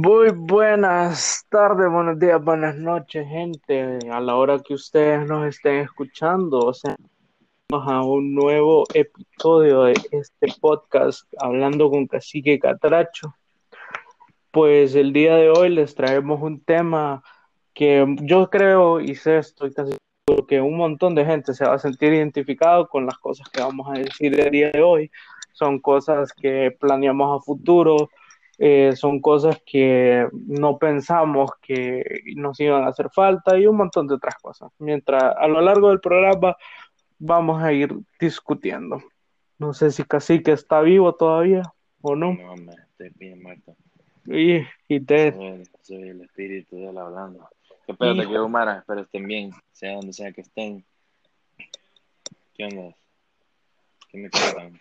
Muy buenas tardes, buenos días, buenas noches, gente. A la hora que ustedes nos estén escuchando, o sea, vamos a un nuevo episodio de este podcast hablando con Cacique Catracho. Pues el día de hoy les traemos un tema que yo creo y sé, estoy casi seguro que un montón de gente se va a sentir identificado con las cosas que vamos a decir el día de hoy. Son cosas que planeamos a futuro, eh, son cosas que no pensamos que nos iban a hacer falta y un montón de otras cosas. Mientras a lo largo del programa vamos a ir discutiendo. No sé si Cacique está vivo todavía o no. No, me estoy bien muerto. Y, y te... Soy, soy el espíritu de él hablando. Espérate, que Humara, espero estén bien, sea donde sea que estén. ¿Qué onda? ¿Qué me cuentan?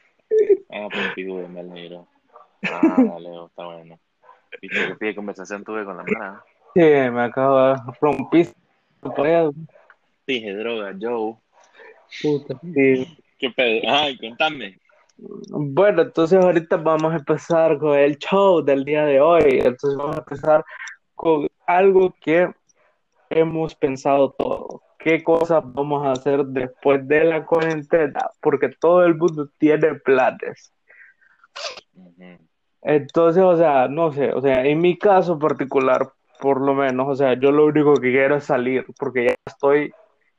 Ah, pues pido me alegro. Ah, dale, está bueno. Viste que pide conversación tuve con la Mara. Sí, me acabo de romper. Dije droga, Joe. Puta, sí. ¿Qué pedo? Ay, contame. Bueno, entonces ahorita vamos a empezar con el show del día de hoy. Entonces vamos a empezar con algo que hemos pensado todo. ¿Qué cosas vamos a hacer después de la cuarentena? Porque todo el mundo tiene planes. Ujú. Entonces, o sea, no sé, o sea, en mi caso particular, por lo menos, o sea, yo lo único que quiero es salir, porque ya estoy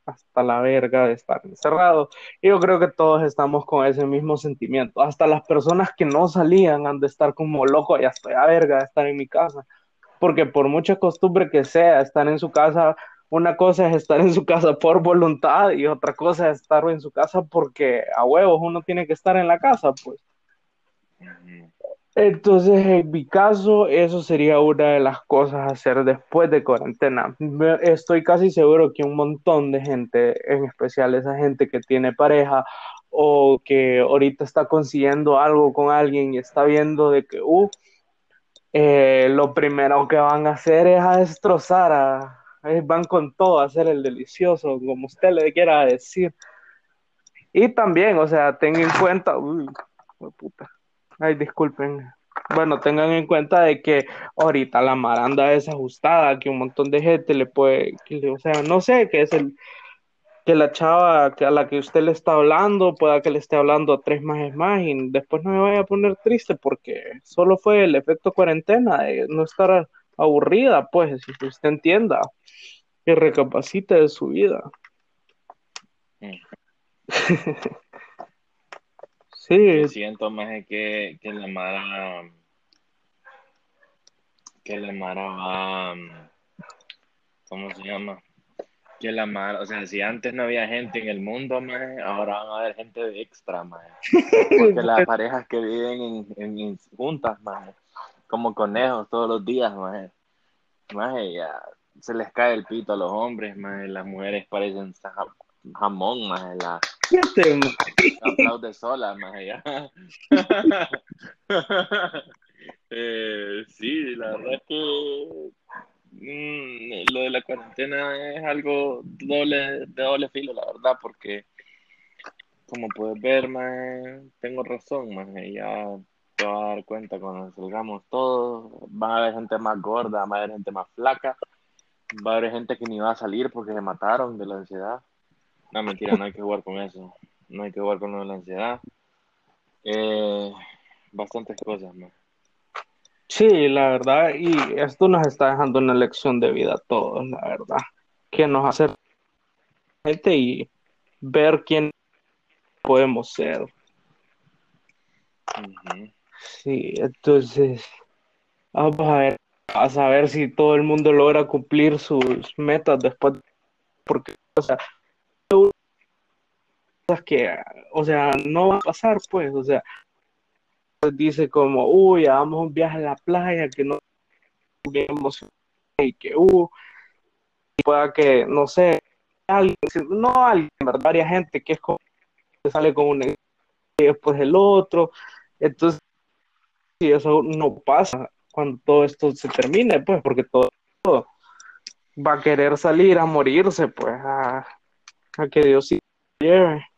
hasta la verga de estar encerrado. Y yo creo que todos estamos con ese mismo sentimiento. Hasta las personas que no salían han de estar como locos, ya estoy a verga de estar en mi casa. Porque por mucha costumbre que sea, estar en su casa, una cosa es estar en su casa por voluntad y otra cosa es estar en su casa porque a huevos uno tiene que estar en la casa, pues. Entonces, en mi caso, eso sería una de las cosas a hacer después de cuarentena. Estoy casi seguro que un montón de gente, en especial esa gente que tiene pareja o que ahorita está consiguiendo algo con alguien y está viendo de que, uh, eh, lo primero que van a hacer es a destrozar, a, eh, van con todo a hacer el delicioso, como usted le quiera decir. Y también, o sea, tengan en cuenta, uy, puta. Ay, disculpen. Bueno, tengan en cuenta de que ahorita la maranda desajustada, que un montón de gente le puede, que o sea, no sé, que es el, que la chava que a la que usted le está hablando, pueda que le esté hablando a tres más más y después no me vaya a poner triste porque solo fue el efecto cuarentena, de no estar aburrida, pues, si usted entienda, que recapacite de su vida. Sí, siento más que, que la Mara que la Mara va ¿cómo se llama? Que la Mara, o sea, si antes no había gente en el mundo, ahora van a haber gente de extra, maje. Porque las parejas que viven en, en- en juntas, maje, como conejos todos los días, maje, maje, ya se les cae el pito a los hombres, maje, las mujeres parecen jamón, maje, la Fíjate, aplaude sola, maje, ya. Eh, sí, la verdad es que mm, lo de la cuarentena es algo doble, de doble filo, la verdad, porque como puedes ver, maje, tengo razón, maje, ya te vas a dar cuenta cuando salgamos todos, van a haber gente más gorda, va a haber gente más flaca, va a haber gente que ni va a salir porque se mataron de la ansiedad. No, mentira, no hay que jugar con eso, no hay que jugar con lo de la ansiedad. Eh, bastantes cosas, maje. Sí, la verdad, y esto nos está dejando una lección de vida a todos, la verdad, que nos hace gente y ver quién podemos ser. Sí, entonces, vamos a ver, a saber si todo el mundo logra cumplir sus metas después, porque, o sea, que, o sea, no va a pasar, pues, o sea, dice como, uy, hagamos un viaje a la playa, que no y que, uh, pueda que, no sé, alguien, no alguien, ¿verdad? Varias gente que es como que sale con un y después el otro, entonces, si eso no pasa cuando todo esto se termine, pues, porque todo, todo va a querer salir a morirse, pues, a, a que Dios sí lleve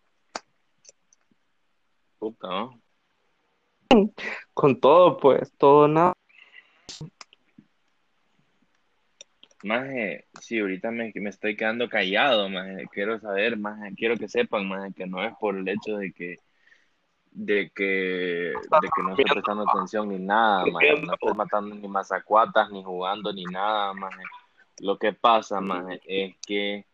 Puta, ¿no? con todo, pues, todo nada. Maje, sí, ahorita me, me estoy quedando callado, maje. Quiero saber, maje, quiero que sepan, maje, que no es por el hecho de que de que, de que no estoy prestando atención ni nada, maje. No estoy matando ni mazacuatas, ni jugando, ni nada, maje. Lo que pasa, maje, es que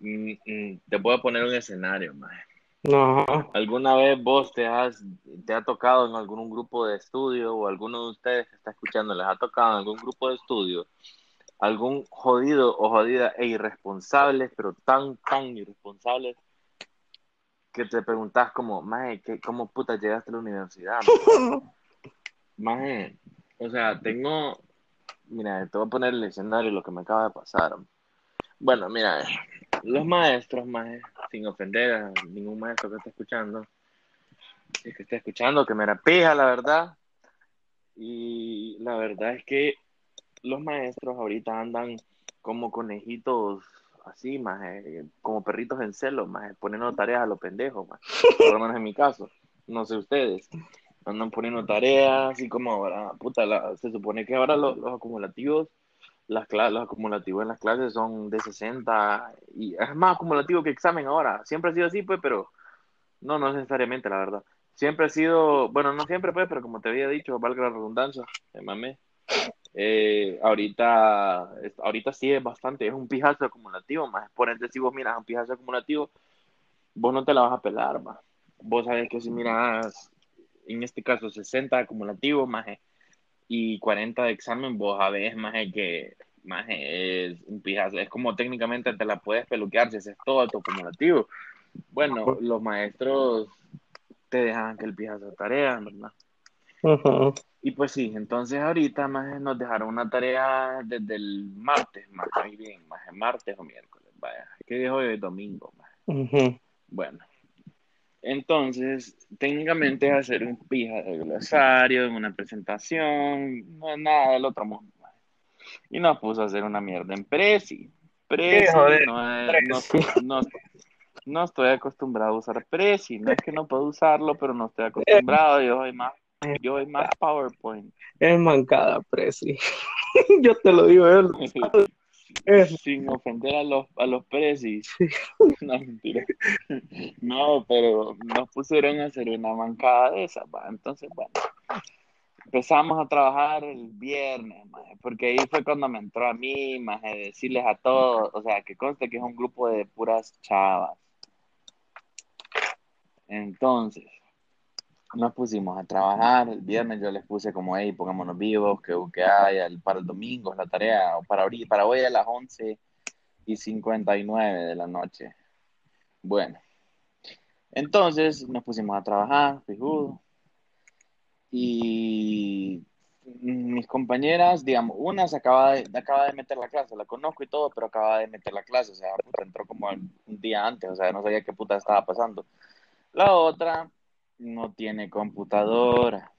mm, mm, te voy a poner un escenario, maje. No. ¿Alguna vez vos te has, te ha tocado en algún grupo de estudio o alguno de ustedes que está escuchando les ha tocado en algún grupo de estudio algún jodido o jodida e irresponsables, pero tan, tan irresponsables que te preguntas como, maje, ¿cómo puta llegaste a la universidad? Maje, o sea, tengo, mira, te voy a poner el escenario lo que me acaba de pasar. Bueno, mira, los maestros, maje, sin ofender a ningún maestro que esté escuchando, que esté escuchando, que me era pija, la verdad. Y la verdad es que los maestros ahorita andan como conejitos así, más como perritos en celo, más poniendo tareas a los pendejos, más. por lo menos en mi caso, no sé ustedes, andan poniendo tareas así como ahora, puta, se supone que ahora los, acumulativos, las los acumulativos en las clases son de 60 y es más acumulativo que examen ahora, siempre ha sido así, pues, pero no, no necesariamente, la verdad. Siempre ha sido, bueno, no siempre, pues, pero como te había dicho, valga la redundancia, me mamé. Eh, ahorita, ahorita sí es bastante, es un pijazo acumulativo, más por ende si vos miras un pijazo acumulativo, vos no te la vas a pelar, más. Vos sabés que si miras, en este caso, 60 acumulativo, más y 40 de examen, vos sabés, más que más es un pijazo, es como técnicamente te la puedes peluquear si haces todo tu acumulativo. Bueno, los maestros te dejan que el pijazo tarea, ¿verdad? Y pues sí, entonces ahorita más nos dejaron una tarea desde el martes, más bien, más martes o miércoles, vaya, ¿qué dijo hoy? Domingo, más. Bueno, entonces, técnicamente es hacer un pija de glosario, una presentación, no es nada del otro mundo. Y nos puso a hacer una mierda en Prezi. Prezi, no, no, no, estoy acostumbrado a usar Prezi, no es que no puedo usarlo, pero no estoy acostumbrado, yo soy más yo hay más PowerPoint. Es mancada, Prezi. Yo te lo digo, Sin ofender a los, a los prezis. No, mentira. No, pero nos pusieron a hacer una mancada de esa, Entonces, bueno, empezamos a trabajar el viernes, porque ahí fue cuando me entró a mí, más decirles a todos, o sea, que conste que es un grupo de puras chavas. Entonces, nos pusimos a trabajar. El viernes yo les puse como, hey, pongámonos vivos, que, que hay para el domingo es la tarea, o para, para hoy a las 11 y 59 de la noche. Bueno, entonces nos pusimos a trabajar, fijudo. Y mis compañeras, digamos, una se acaba de, acaba de meter la clase, la conozco y todo, pero acaba de meter la clase, o sea, entró como un día antes, o sea, no sabía qué puta estaba pasando. La otra no tiene computadora.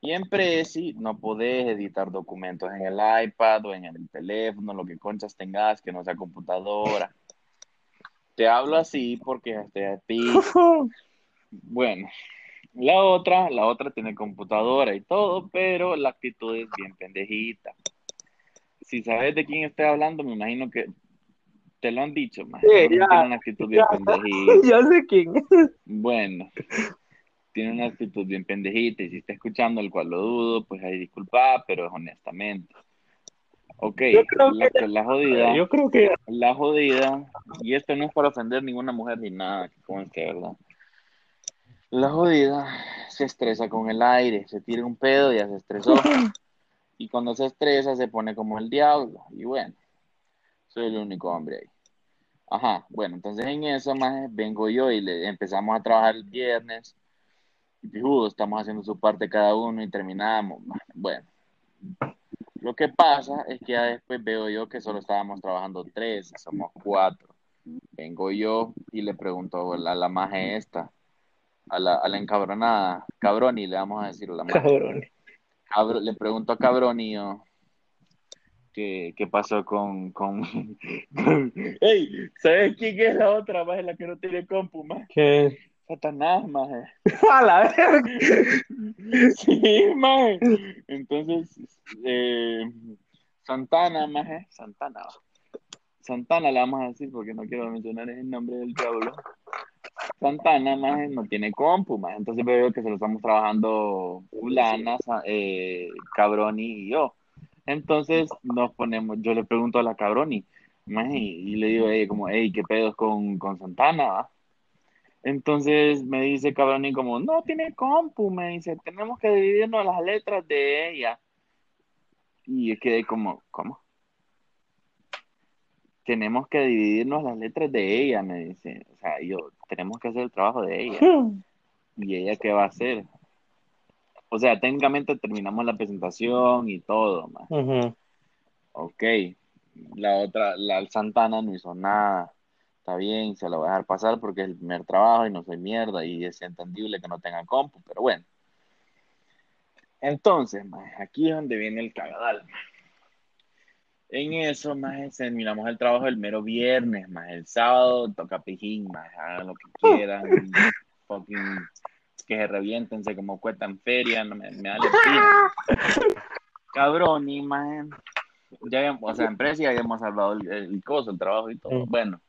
Y en Prezi no podés editar documentos en el iPad o en el teléfono, lo que conchas tengas que no sea computadora. Te hablo así porque estoy a ti. Bueno, la otra, la otra tiene computadora y todo, pero la actitud es bien pendejita. Si sabes de quién estoy hablando, me imagino que te lo han dicho, más. tiene una actitud bien pendejita. Ya sé quién. Bueno, tiene una actitud bien pendejita y si está escuchando, el cual lo dudo, pues hay disculpa, pero honestamente. Ok, la, la, jodida. Yo creo que. La jodida, y esto no es para ofender ninguna mujer ni nada, como es que, ¿verdad? La jodida se estresa con el aire, se tira un pedo y ya se estresó. Y cuando se estresa se pone como el diablo. Y bueno, soy el único hombre ahí. Ajá, bueno, entonces en eso más vengo yo y le empezamos a trabajar el viernes. Y pijudo, estamos haciendo su parte cada uno y terminamos. Bueno, lo que pasa es que ya después veo yo que solo estábamos trabajando tres, somos cuatro. Vengo yo y le pregunto a la, la maje esta, a la, a la encabronada, cabroni, le vamos a decir a la maje. Cabroni. le pregunto a cabroni yo, ¿Qué, qué pasó con, con, ¡Ey! ¿Sabes quién es la otra, más la que no tiene compu, más? ¿Qué? Satanás, más. ¡A la verga! sí, más. Entonces, eh, Santana, maje, Santana. Santana le vamos a decir porque no quiero mencionar el nombre del diablo. Santana, maje, no tiene compu. Entonces veo que se lo estamos trabajando Ulana, eh, Cabroni y yo. Entonces nos ponemos, yo le pregunto a la Cabroni, y le digo, hey, como, hey, ¿qué pedos con, con Santana? Entonces me dice Cabroni como, no tiene compu, me dice, tenemos que dividirnos las letras de ella. Y quedé como, ¿cómo? Tenemos que dividirnos las letras de ella, me dice. O sea, yo, tenemos que hacer el trabajo de ella. Hmm. ¿Y ella qué va a hacer? O sea, técnicamente terminamos la presentación y todo. Ok. La otra, la Santana no hizo nada. Está bien, se lo voy a dejar pasar porque es el primer trabajo y no soy mierda y es entendible que no tenga compu, pero bueno. Entonces, aquí es donde viene el cagadal. En eso, más terminamos el trabajo el mero viernes, más el sábado toca pijín, más hagan lo que quieran, fucking, que se reviéntense como cuestan feria, no me, me da Cabrón, y más, ya, o sea, en empresa ya habíamos hablado el, el, coso, el trabajo y todo. Bueno,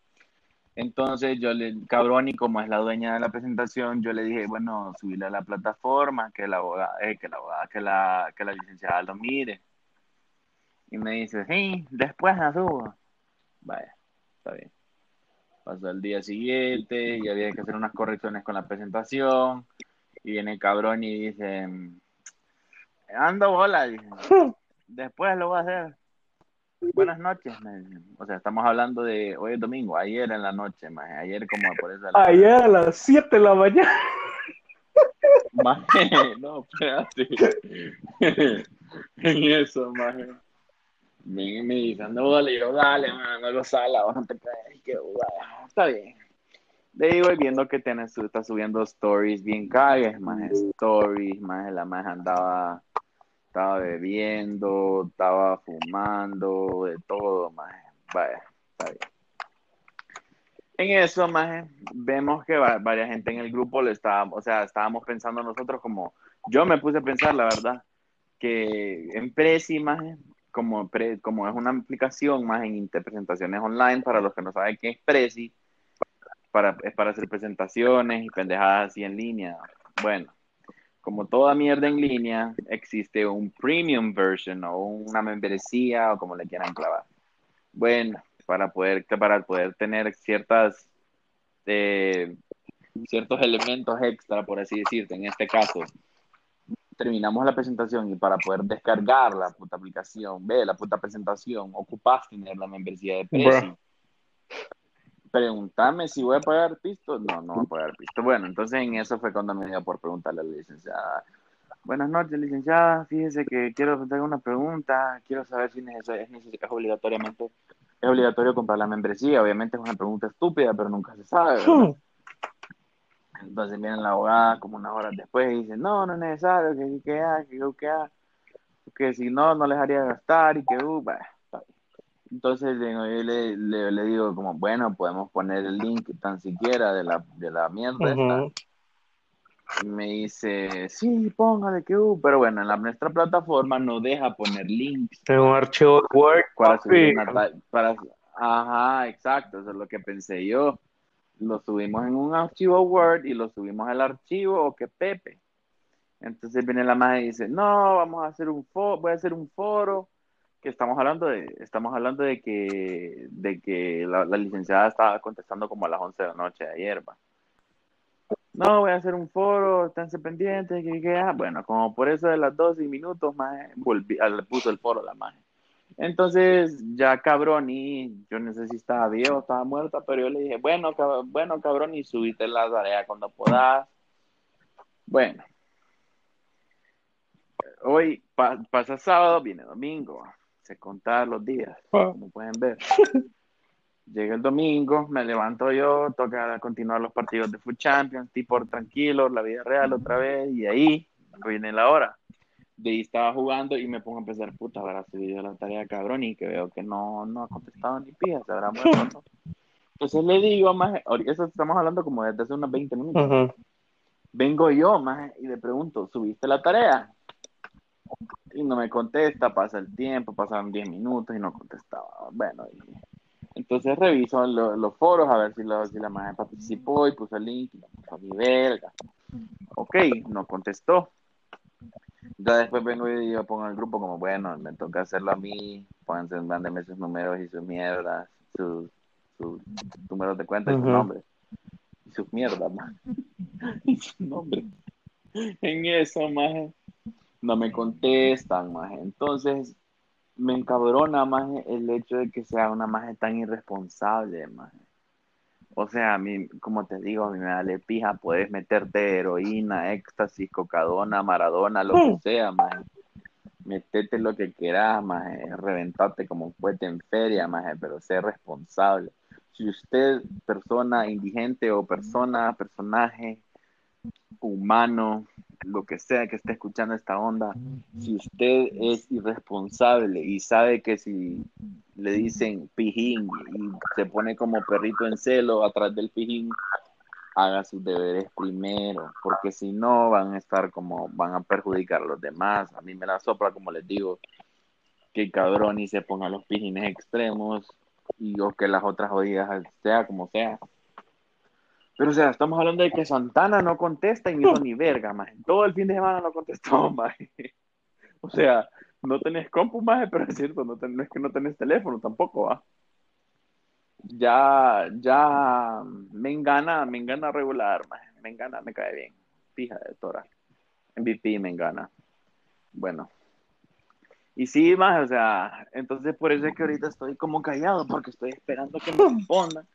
entonces yo le, cabrón, y como es la dueña de la presentación, yo le dije, bueno, subirle a la plataforma, que la abogada, eh, que la abogada, que la, que la licenciada lo mire. Y me dice, sí, después la subo. Vaya, está bien. Pasó el día siguiente y había que hacer unas correcciones con la presentación. Y viene el cabrón y dice, ando bola, dice. Después lo voy a hacer. Buenas noches, o sea, estamos hablando de hoy es domingo, ayer en la noche, más ayer como por eso. Ayer a las 7 de la mañana. Maje, no, espérate. en eso, maje. Me, me dicen, no, le digo, dale, man, no lo sala, no te caes, que está bien. De ahí voy viendo que está subiendo stories bien cagues, más stories, más la más andaba estaba bebiendo, estaba fumando, de todo, más. Vaya, está bien. En eso, más, vemos que varias gente en el grupo le estaba, o sea, estábamos pensando nosotros como, yo me puse a pensar, la verdad, que en Prezi, más, como, como es una aplicación más en presentaciones online, para los que no saben qué es Prezi, para, es para hacer presentaciones y pendejadas así en línea. Bueno, como toda mierda en línea, existe un premium version o una membresía o como le quieran clavar. Bueno, para poder, para poder tener ciertas, eh, ciertos elementos extra, por así decirte, en este caso, terminamos la presentación y para poder descargar la puta aplicación, ve la puta presentación, ocupas tener la membresía de precio preguntarme si voy a pagar pisto. No, no voy a pagar pisto. Bueno, entonces en eso fue cuando me dio por preguntarle a la licenciada. Buenas noches, licenciada. Fíjese que quiero hacer una pregunta. Quiero saber si es, es, es obligatoriamente es obligatorio comprar la membresía. Obviamente es una pregunta estúpida, pero nunca se sabe. Entonces viene la abogada como unas horas después y dice, no, no es necesario, que que que que, que si no, no les haría gastar y que, uh, entonces le, le, le, digo como, bueno, podemos poner el link tan siquiera de la, de la mierda. Y me dice, sí, póngale que uh, pero bueno, en la, nuestra plataforma no deja poner links. En un archivo Word. Para subir para, ajá, exacto, eso es lo que pensé yo. Lo subimos en un archivo Word y lo subimos al archivo o que Pepe. Entonces viene la madre y dice, no, vamos a hacer un foro, voy a hacer un foro que estamos hablando de, estamos hablando de que, de que la, licenciada estaba contestando como a las 11 de la noche de ayer, No, voy a hacer un foro, esténse pendientes, que, que, ah, bueno, como por eso de las 12 minutos, más volví, ah, le puso el foro la magia. Entonces, ya cabrón, y yo no sé si estaba viejo, estaba muerta, pero yo le dije, bueno, bueno, cabrón, y subiste la tarea cuando puedas. Bueno, hoy pasa sábado, viene domingo se contar los días, ah. como pueden ver. Llega el domingo, me levanto yo, toca continuar los partidos de Food Champions, tipo tranquilo, la vida real otra vez, y ahí viene la hora. De ahí estaba jugando y me pongo a empezar, puta, habrá subido la tarea cabrón y que veo que no, no ha contestado ni pija, se habrá muerto. Entonces le digo, más, eso estamos hablando como desde hace unos 20 minutos. Vengo yo, más, y le pregunto, ¿subiste la tarea? Y no me contesta, pasa el tiempo, pasaron 10 minutos y no contestaba. Bueno, entonces reviso los foros a ver si, si la madre participó y puso el link y puso mi verga. Ok, no contestó. Ya después vengo y yo pongo en el grupo como, bueno, me toca hacerlo a mí, pónganse, mándenme sus números y sus mierdas, sus, números de cuenta y sus nombres. Y sus mierdas, man. y sus nombres. En eso, más no me contestan, más Entonces, me encabrona más el hecho de que sea una magia tan irresponsable, más. O sea, a mí, como te digo, a mí me da pija, puedes meterte heroína, éxtasis, cocadona, maradona, lo que sea, más. Metete lo que quieras, más. Reventarte como fuerte en feria, más. Pero sé responsable. Si usted, persona indigente o persona, personaje humano, lo que sea que esté escuchando esta onda, si usted es irresponsable y sabe que si le dicen pijín y se pone como perrito en celo atrás del pijín, haga sus deberes primero, porque si no van a estar como, van a perjudicar a los demás. A mí me la sopla, como les digo, que cabrón y se ponga los pijines extremos y o que las otras jodidas sea como sea. Pero, o sea, estamos hablando de que Santana no contesta y no ni verga, más. Todo el fin de semana no contestó, más. O sea, no tenés compu, más, pero es cierto, no, es que no tenés teléfono tampoco, ¿va? Ya, ya, me engana, me engana regular, más. Me engana, me cae bien. Fija de Tora. MVP me engana. Bueno. Y sí, más, o sea, entonces por eso es que ahorita estoy como callado, porque estoy esperando que me respondan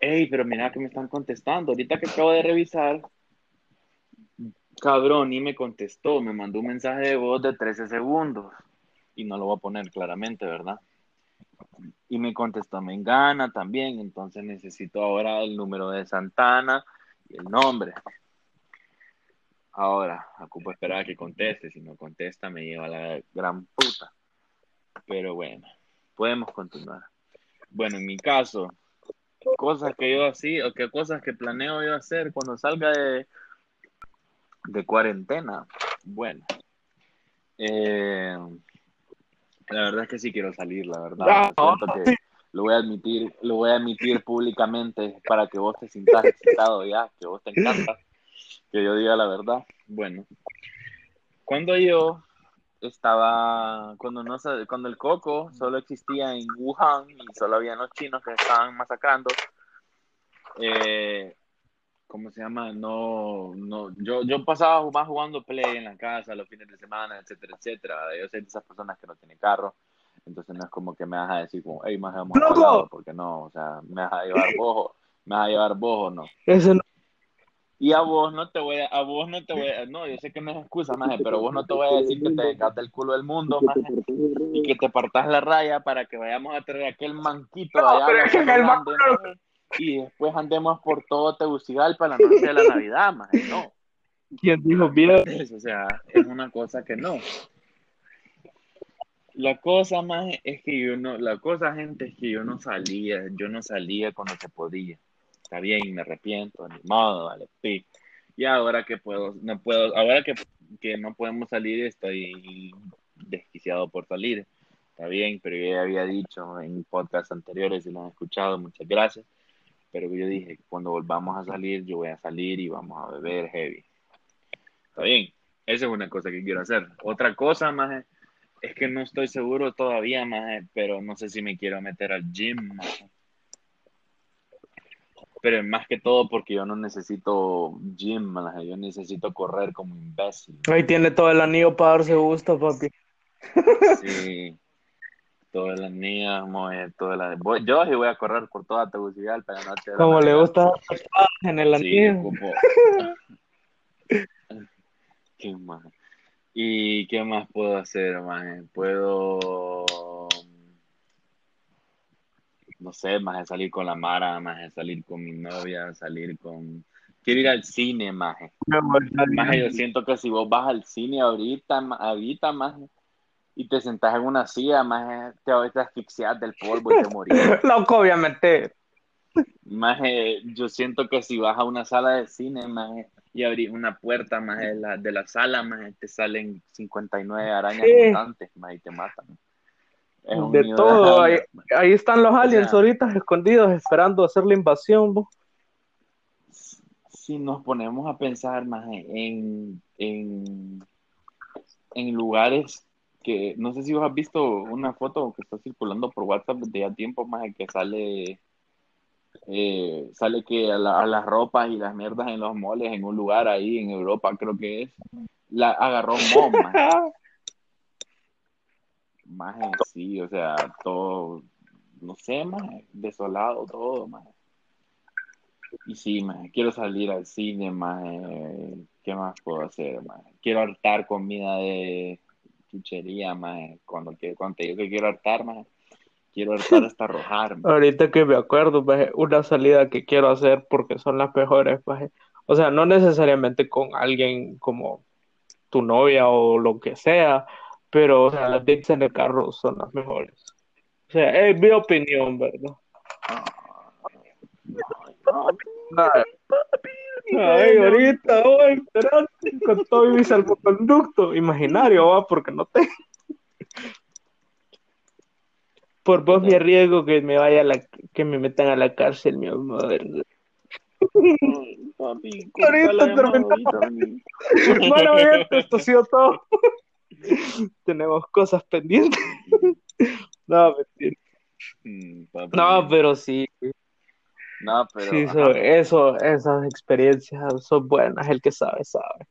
Ey, pero mira que me están contestando. Ahorita que acabo de revisar, cabrón, y me contestó. Me mandó un mensaje de voz de 13 segundos. Y no lo voy a poner claramente, ¿verdad? Y me contestó me engana también. Entonces necesito ahora el número de Santana y el nombre. Ahora, ocupo esperar a que conteste. Si no contesta, me lleva a la gran puta. Pero bueno, podemos continuar. Bueno, en mi caso, cosas que yo así o qué cosas que planeo yo hacer cuando salga de, de cuarentena. Bueno, eh, la verdad es que sí quiero salir, la verdad. lo voy a admitir, lo voy a admitir públicamente para que vos te sientas excitado ya, que vos te encanta que yo diga la verdad. Bueno, cuando yo estaba cuando no cuando el coco solo existía en Wuhan y solo había los chinos que estaban masacrando eh, ¿cómo se llama? No, no, yo, yo pasaba más jugando play en la casa los fines de semana, etcétera, etcétera. Yo soy de esas personas que no tienen carro, entonces no es como que me vas a decir como, hey, más vamos a porque no, o sea, me vas a llevar bojo, me vas a llevar bojo, no. Eso no y a vos no te voy a, a vos no te voy a, no, yo sé que no es excusa, maje, pero vos no te voy a decir que te desgaste el culo del mundo, maje, y que te partas la raya para que vayamos a traer aquel manquito no, pero es que el y después andemos por todo Tegucigalpa la noche de la Navidad, maje, no. ¿Quién dijo bien? O sea, es una cosa que no. La cosa, más es que yo no, la cosa, gente, es que yo no salía, yo no salía cuando se podía está bien, me arrepiento, ni modo, vale, sí. Y ahora que puedo, no puedo, ahora que, que no podemos salir, estoy desquiciado por salir. Está bien, pero yo ya había dicho en podcasts anteriores, y lo han escuchado, muchas gracias. Pero yo dije, cuando volvamos a salir, yo voy a salir y vamos a beber heavy. Está bien, esa es una cosa que quiero hacer. Otra cosa, más es que no estoy seguro todavía, más pero no sé si me quiero meter al gym, más pero más que todo porque yo no necesito gym, yo necesito correr como imbécil. Ahí tiene todo el anillo para darse gusto, papi. Sí, todo el anillo, todo el Yo sí voy a correr por toda Tegucigalpa noche. Como le gusta en el anillo. ¿Qué más? ¿Y qué más puedo hacer, man? Puedo no sé, más de salir con la Mara, más de salir con mi novia, salir con... Quiero ir al cine, más. Más yo siento que si vos vas al cine ahorita, ahorita más y te sentás en una silla, más te vas a asfixiar del polvo y te morís. Loco, obviamente. Más yo siento que si vas a una sala de cine, más y abrir una puerta más de la, de la sala, más te salen 59 arañas mutantes, más y te matan. Un De todo, ahí, ahí están los aliens sea- ahorita escondidos esperando hacer la invasión. bo. Si nos ponemos a pensar más en, en, en lugares que, no sé si vos has visto una foto que está circulando por WhatsApp de ya tiempo más que sale, eh, sale que a, la- a las ropas y las mierdas en los moles en un lugar ahí en Europa creo que es, la agarró Mom, maje. Maje, sí, o sea, todo, no sé, más desolado todo, más. Y sí, maje, quiero salir al cine, maje. ¿Qué más puedo hacer, maje? Quiero hartar comida de chuchería, maje. Cuando, cuando te digo que quiero hartar, maje, quiero hartar hasta arrojar. Ahorita que me acuerdo, maje, una salida que quiero hacer porque son las mejores. O sea, no necesariamente con alguien como tu novia o lo que sea, pero o sea, las dates en el carro son las mejores. O sea, es mi opinión, ¿verdad? Ay, ay, ahorita voy, espérate, con todo mi salvoconducto imaginario, va, porque no te. Por vos me arriesgo que me vaya a la, que me metan a la cárcel, mi amor. Papi, Ahorita terminamos. Bueno, esto ha sido todo. Tenemos cosas pendientes. No, mentira. Mm. No, pero sí, No, pero, sí, eso, eso, esas experiencias son buenas, el que sabe, sabe.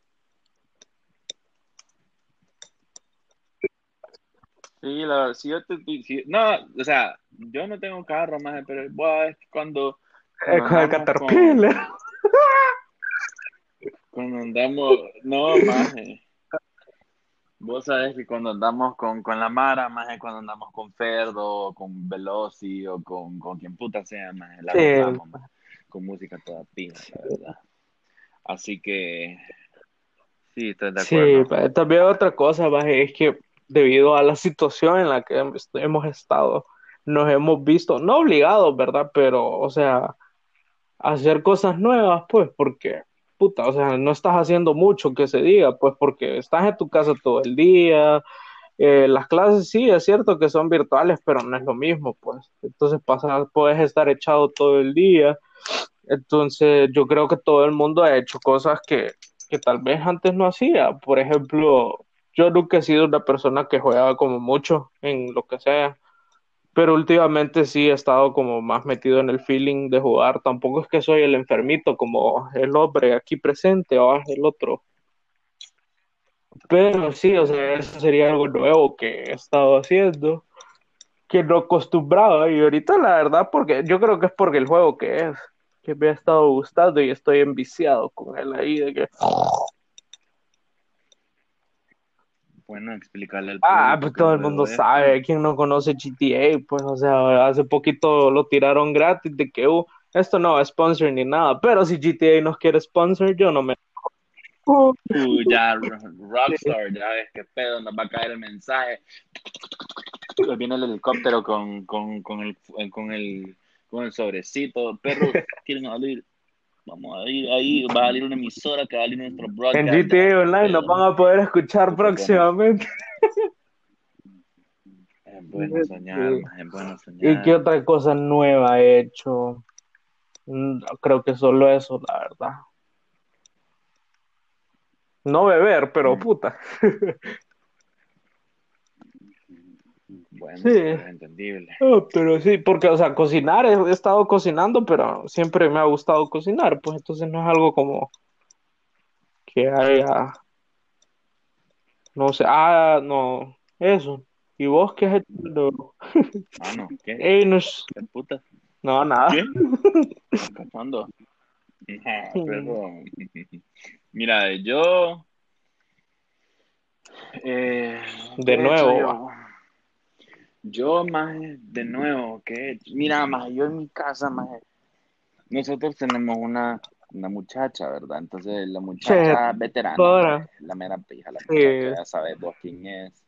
Sí, la verdad, si yo te, si- no, o sea, yo no tengo carro, más, pero buah, es que cuando, cuando con el Caterpillar. Cuando andamos, no, maje. Vos sabés que cuando andamos con, con la Mara, maje, cuando andamos con Ferdo, o con Veloci, o con, con quien puta sea, maje, la Sí. gozamos, maje, con música toda pija, la verdad. Así que, sí, estoy de Sí, acuerdo. pa- también otra cosa, maje, es que debido a la situación en la que hem- hemos estado, nos hemos visto, no obligados, ¿verdad? Pero, o sea, hacer cosas nuevas, pues, porque, puta, o sea, no estás haciendo mucho que se diga, pues, porque estás en tu casa todo el día, eh, las clases sí, es cierto que son virtuales, pero no es lo mismo, pues. Entonces, pasar, puedes estar echado todo el día. Entonces, yo creo que todo el mundo ha hecho cosas que, que tal vez antes no hacía. Por ejemplo, yo nunca he sido una persona que juega como mucho en lo que sea, pero últimamente sí he estado como más metido en el feeling de jugar. Tampoco es que soy el enfermito como el hombre aquí presente o el otro. Pero sí, o sea, eso sería algo nuevo que he estado haciendo, que no acostumbraba. Y ahorita la verdad, porque yo creo que es porque el juego que es, que me ha estado gustando y estoy enviciado con él ahí de que... Bueno, explicarle al Ah, pues todo el mundo sabe, quien no conoce GTA, pues o sea, hace poquito lo tiraron gratis de que uh, esto no es sponsor ni nada, pero si GTA nos quiere sponsor, yo no me... Uh, ya, Ro- Rockstar, ya ves qué pedo, nos va a caer el mensaje. Viene el helicóptero con, con, con, el, con, el, con el sobrecito. Perro, quieren salir. Vamos a ir ahí, va a salir una emisora que va a salir nuestro broadcast. en GTA Online nos van a poder escuchar próximamente. Es bueno soñar, es bueno ¿Y soñar. qué otra cosa nueva he hecho? Mm, Creo que solo eso, la verdad. No beber, pero Mm. puta. Bueno, Sí. es entendible. Ah, pero sí, porque, o sea, cocinar, he, he estado cocinando, pero siempre me ha gustado cocinar, pues entonces no es algo como que haya, no sé, ah, no, eso. ¿Y vos qué has hecho? No, Mano, ¿qué? Ey, no, es- ¿Qué puta? no, nada. ¿Qué? No, pero... Mira, yo... Eh, De ¿qué he hecho nuevo, Yo, Yo, más de nuevo, que mira, más yo en mi casa, más nosotros tenemos una, una muchacha, ¿verdad? Entonces la muchacha veterana, ahora. maje, la mera pija, la Sí. muchacha, ya sabes vos quién es.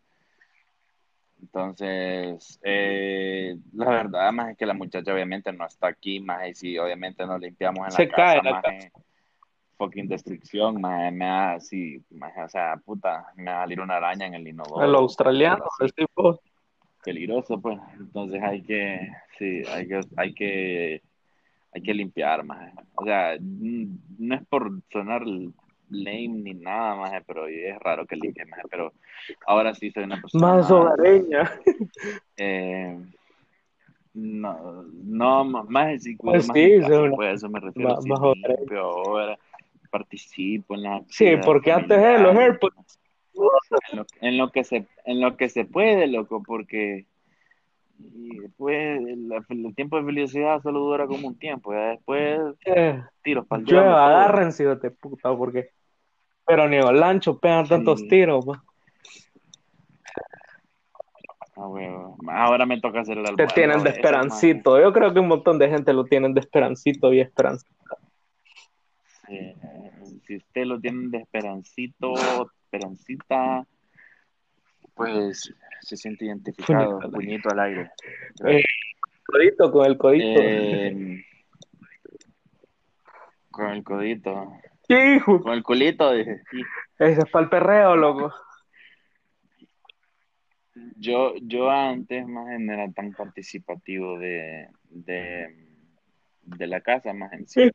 Entonces, eh, la verdad, más es que la muchacha obviamente no está aquí, más y si obviamente nos limpiamos en Se la cae casa, la maje, fucking destrucción, maje, me da así, o sea, puta, me va a salir una araña en el inodoro. El australiano, es tipo. Peligroso, pues. Entonces hay que, sí, hay que, hay que, hay que limpiar, maje. O sea, no es por sonar lame ni nada, maje, pero es raro que limpie, maje, pero ahora sí soy una persona Más hogareña. eh, no, no, más sí, cuido Pues más sí, casa, una- pues, eso me refiero, más- sí, más limpio ahora, participo en las Sí, porque antes de los AirPods. En lo, en lo que se, en lo que se puede, loco, porque y después el, el tiempo de felicidad solo dura como un tiempo, ya después Eh, tiros para el yo diablo todo. agárrense, de puta, porque. Pero ni el lancho pegan tantos tiros, pues. Ah. Ahora me toca hacer el Te tienen de eso, esperancito. Yo creo que un montón de gente lo tienen de esperancito y esperanza. Sí, eh, si usted lo tiene de esperancito, esperancita, pues se siente identificado, Puñito al aire. Eh, Codito con el codito. Eh, con el codito, Hijo, con el culito, dije. ese es para el perreo, loco. Yo, yo antes más no era tan participativo de, de, de la casa, más en sí. Sí.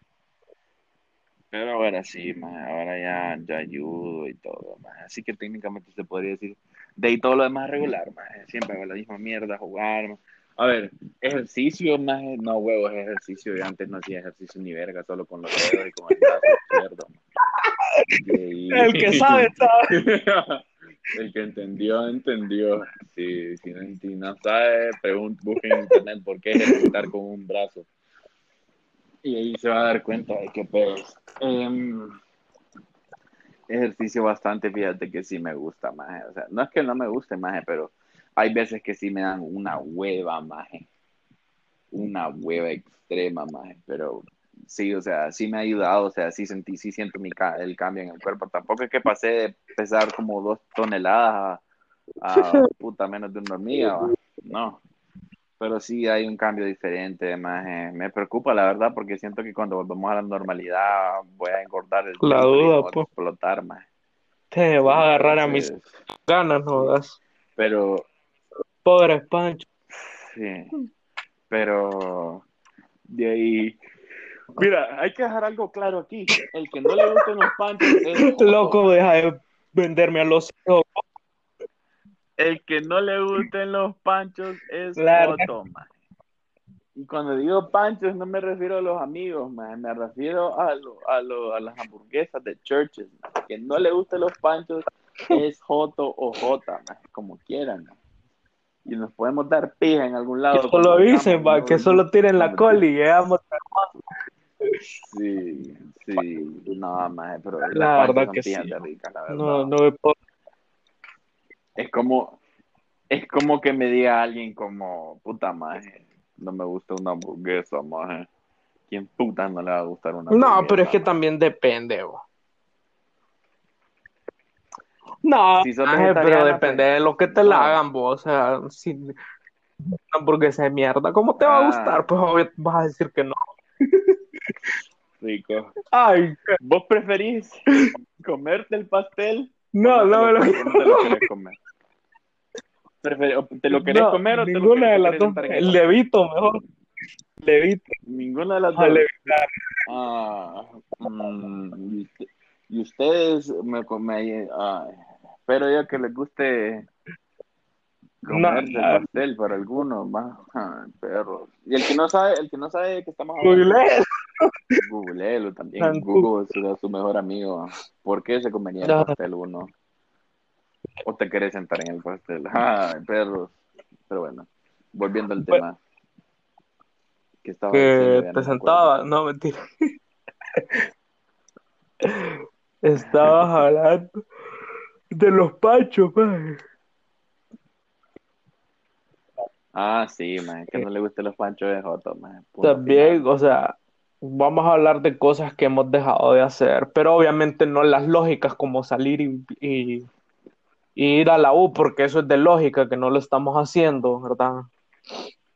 Pero ahora sí, más, ahora ya, ya ayudo y todo, más. Así que técnicamente se podría decir, de ahí todo lo demás regular, más. Siempre hago la misma mierda, jugar. más. A ver, ejercicio, más, no huevos, ejercicio. Yo antes no hacía ejercicio ni verga, solo con los dedos y con el brazo izquierdo. Y El que sabe, sabe. El que entendió, entendió. Si, si, no, si no sabe, pregun- busque en internet por qué ejercitar con un brazo. Y ahí se va a dar cuenta de qué pedo. es. Em, ejercicio bastante, fíjate que sí me gusta más. O sea, no es que no me guste más, pero hay veces que sí me dan una hueva más. Una hueva extrema más. Pero sí, o sea, sí me ha ayudado. O sea, sí sentí, sí siento mi ca- el cambio en el cuerpo. Tampoco es que pasé de pesar como dos toneladas a, a puta menos de una hormiga. ¿va? No. Pero sí hay un cambio diferente, más me preocupa la verdad porque siento que cuando volvamos a la normalidad voy a engordar el La y pues. explotar más. Te vas a agarrar a mis ganas, no das. Pero Pobre Pancho. sí, pero de ahí Mira, hay que dejar algo claro aquí. El que no le gusten los panchos es. Loco, deja de venderme a los ojos. El que no le gusten los panchos es Claro. joto, maje. Y cuando digo panchos no me refiero a los amigos, maje, me refiero a, lo, a, lo, a las hamburguesas de churches. maje. Que no le gusten los panchos es joto o jota, como quieran. maje. Y nos podemos dar pija en algún lado. Que solo dicen, va, que solo tiren la coli y llegamos. Sí, sí, no, maje, pero La panchos verdad que sí. ricas, la verdad. No, no me puedo. Es como, es como que me diga alguien como, puta maje, no me gusta una hamburguesa, maje. ¿Quién puta no le va a gustar una hamburguesa? No, pero es que maje? también depende, bo. No, Si maje, pero pues, depende de lo que te la hagan, vos. O sea, si una hamburguesa de mierda, ¿cómo te va a Ah. gustar? Pues obvio vas a decir que no. Rico. Ay, ¿Vos preferís comerte el pastel? no, no me lo te comer? ¿Te lo querés No, comer o te lo ninguna de las dos. El levito mejor. Levito. Ninguna de las Al dos. levitar. Ah, mm, y, usted- y ustedes me ay, espero yo que les guste comerse No, el pastel para algunos, más perros. Y el que no sabe, el que no sabe qué estamos hablando, Google. también. Google será su mejor amigo. ¿Por qué se comería el pastel uno? ¿O te querés sentar en el pastel? Ay, perros. Pero bueno, volviendo al Pues- tema. que estaba diciendo? que no te acuerdo. sentaba, no mentira. Estabas hablando de los panchos, maje. Ah, sí, man, que no le gusten los panchos de Joto, man. También, o sea, vamos a hablar de cosas que hemos dejado de hacer, pero obviamente no las lógicas como salir y, y- y ir a la U, porque eso es de lógica que no lo estamos haciendo, ¿verdad?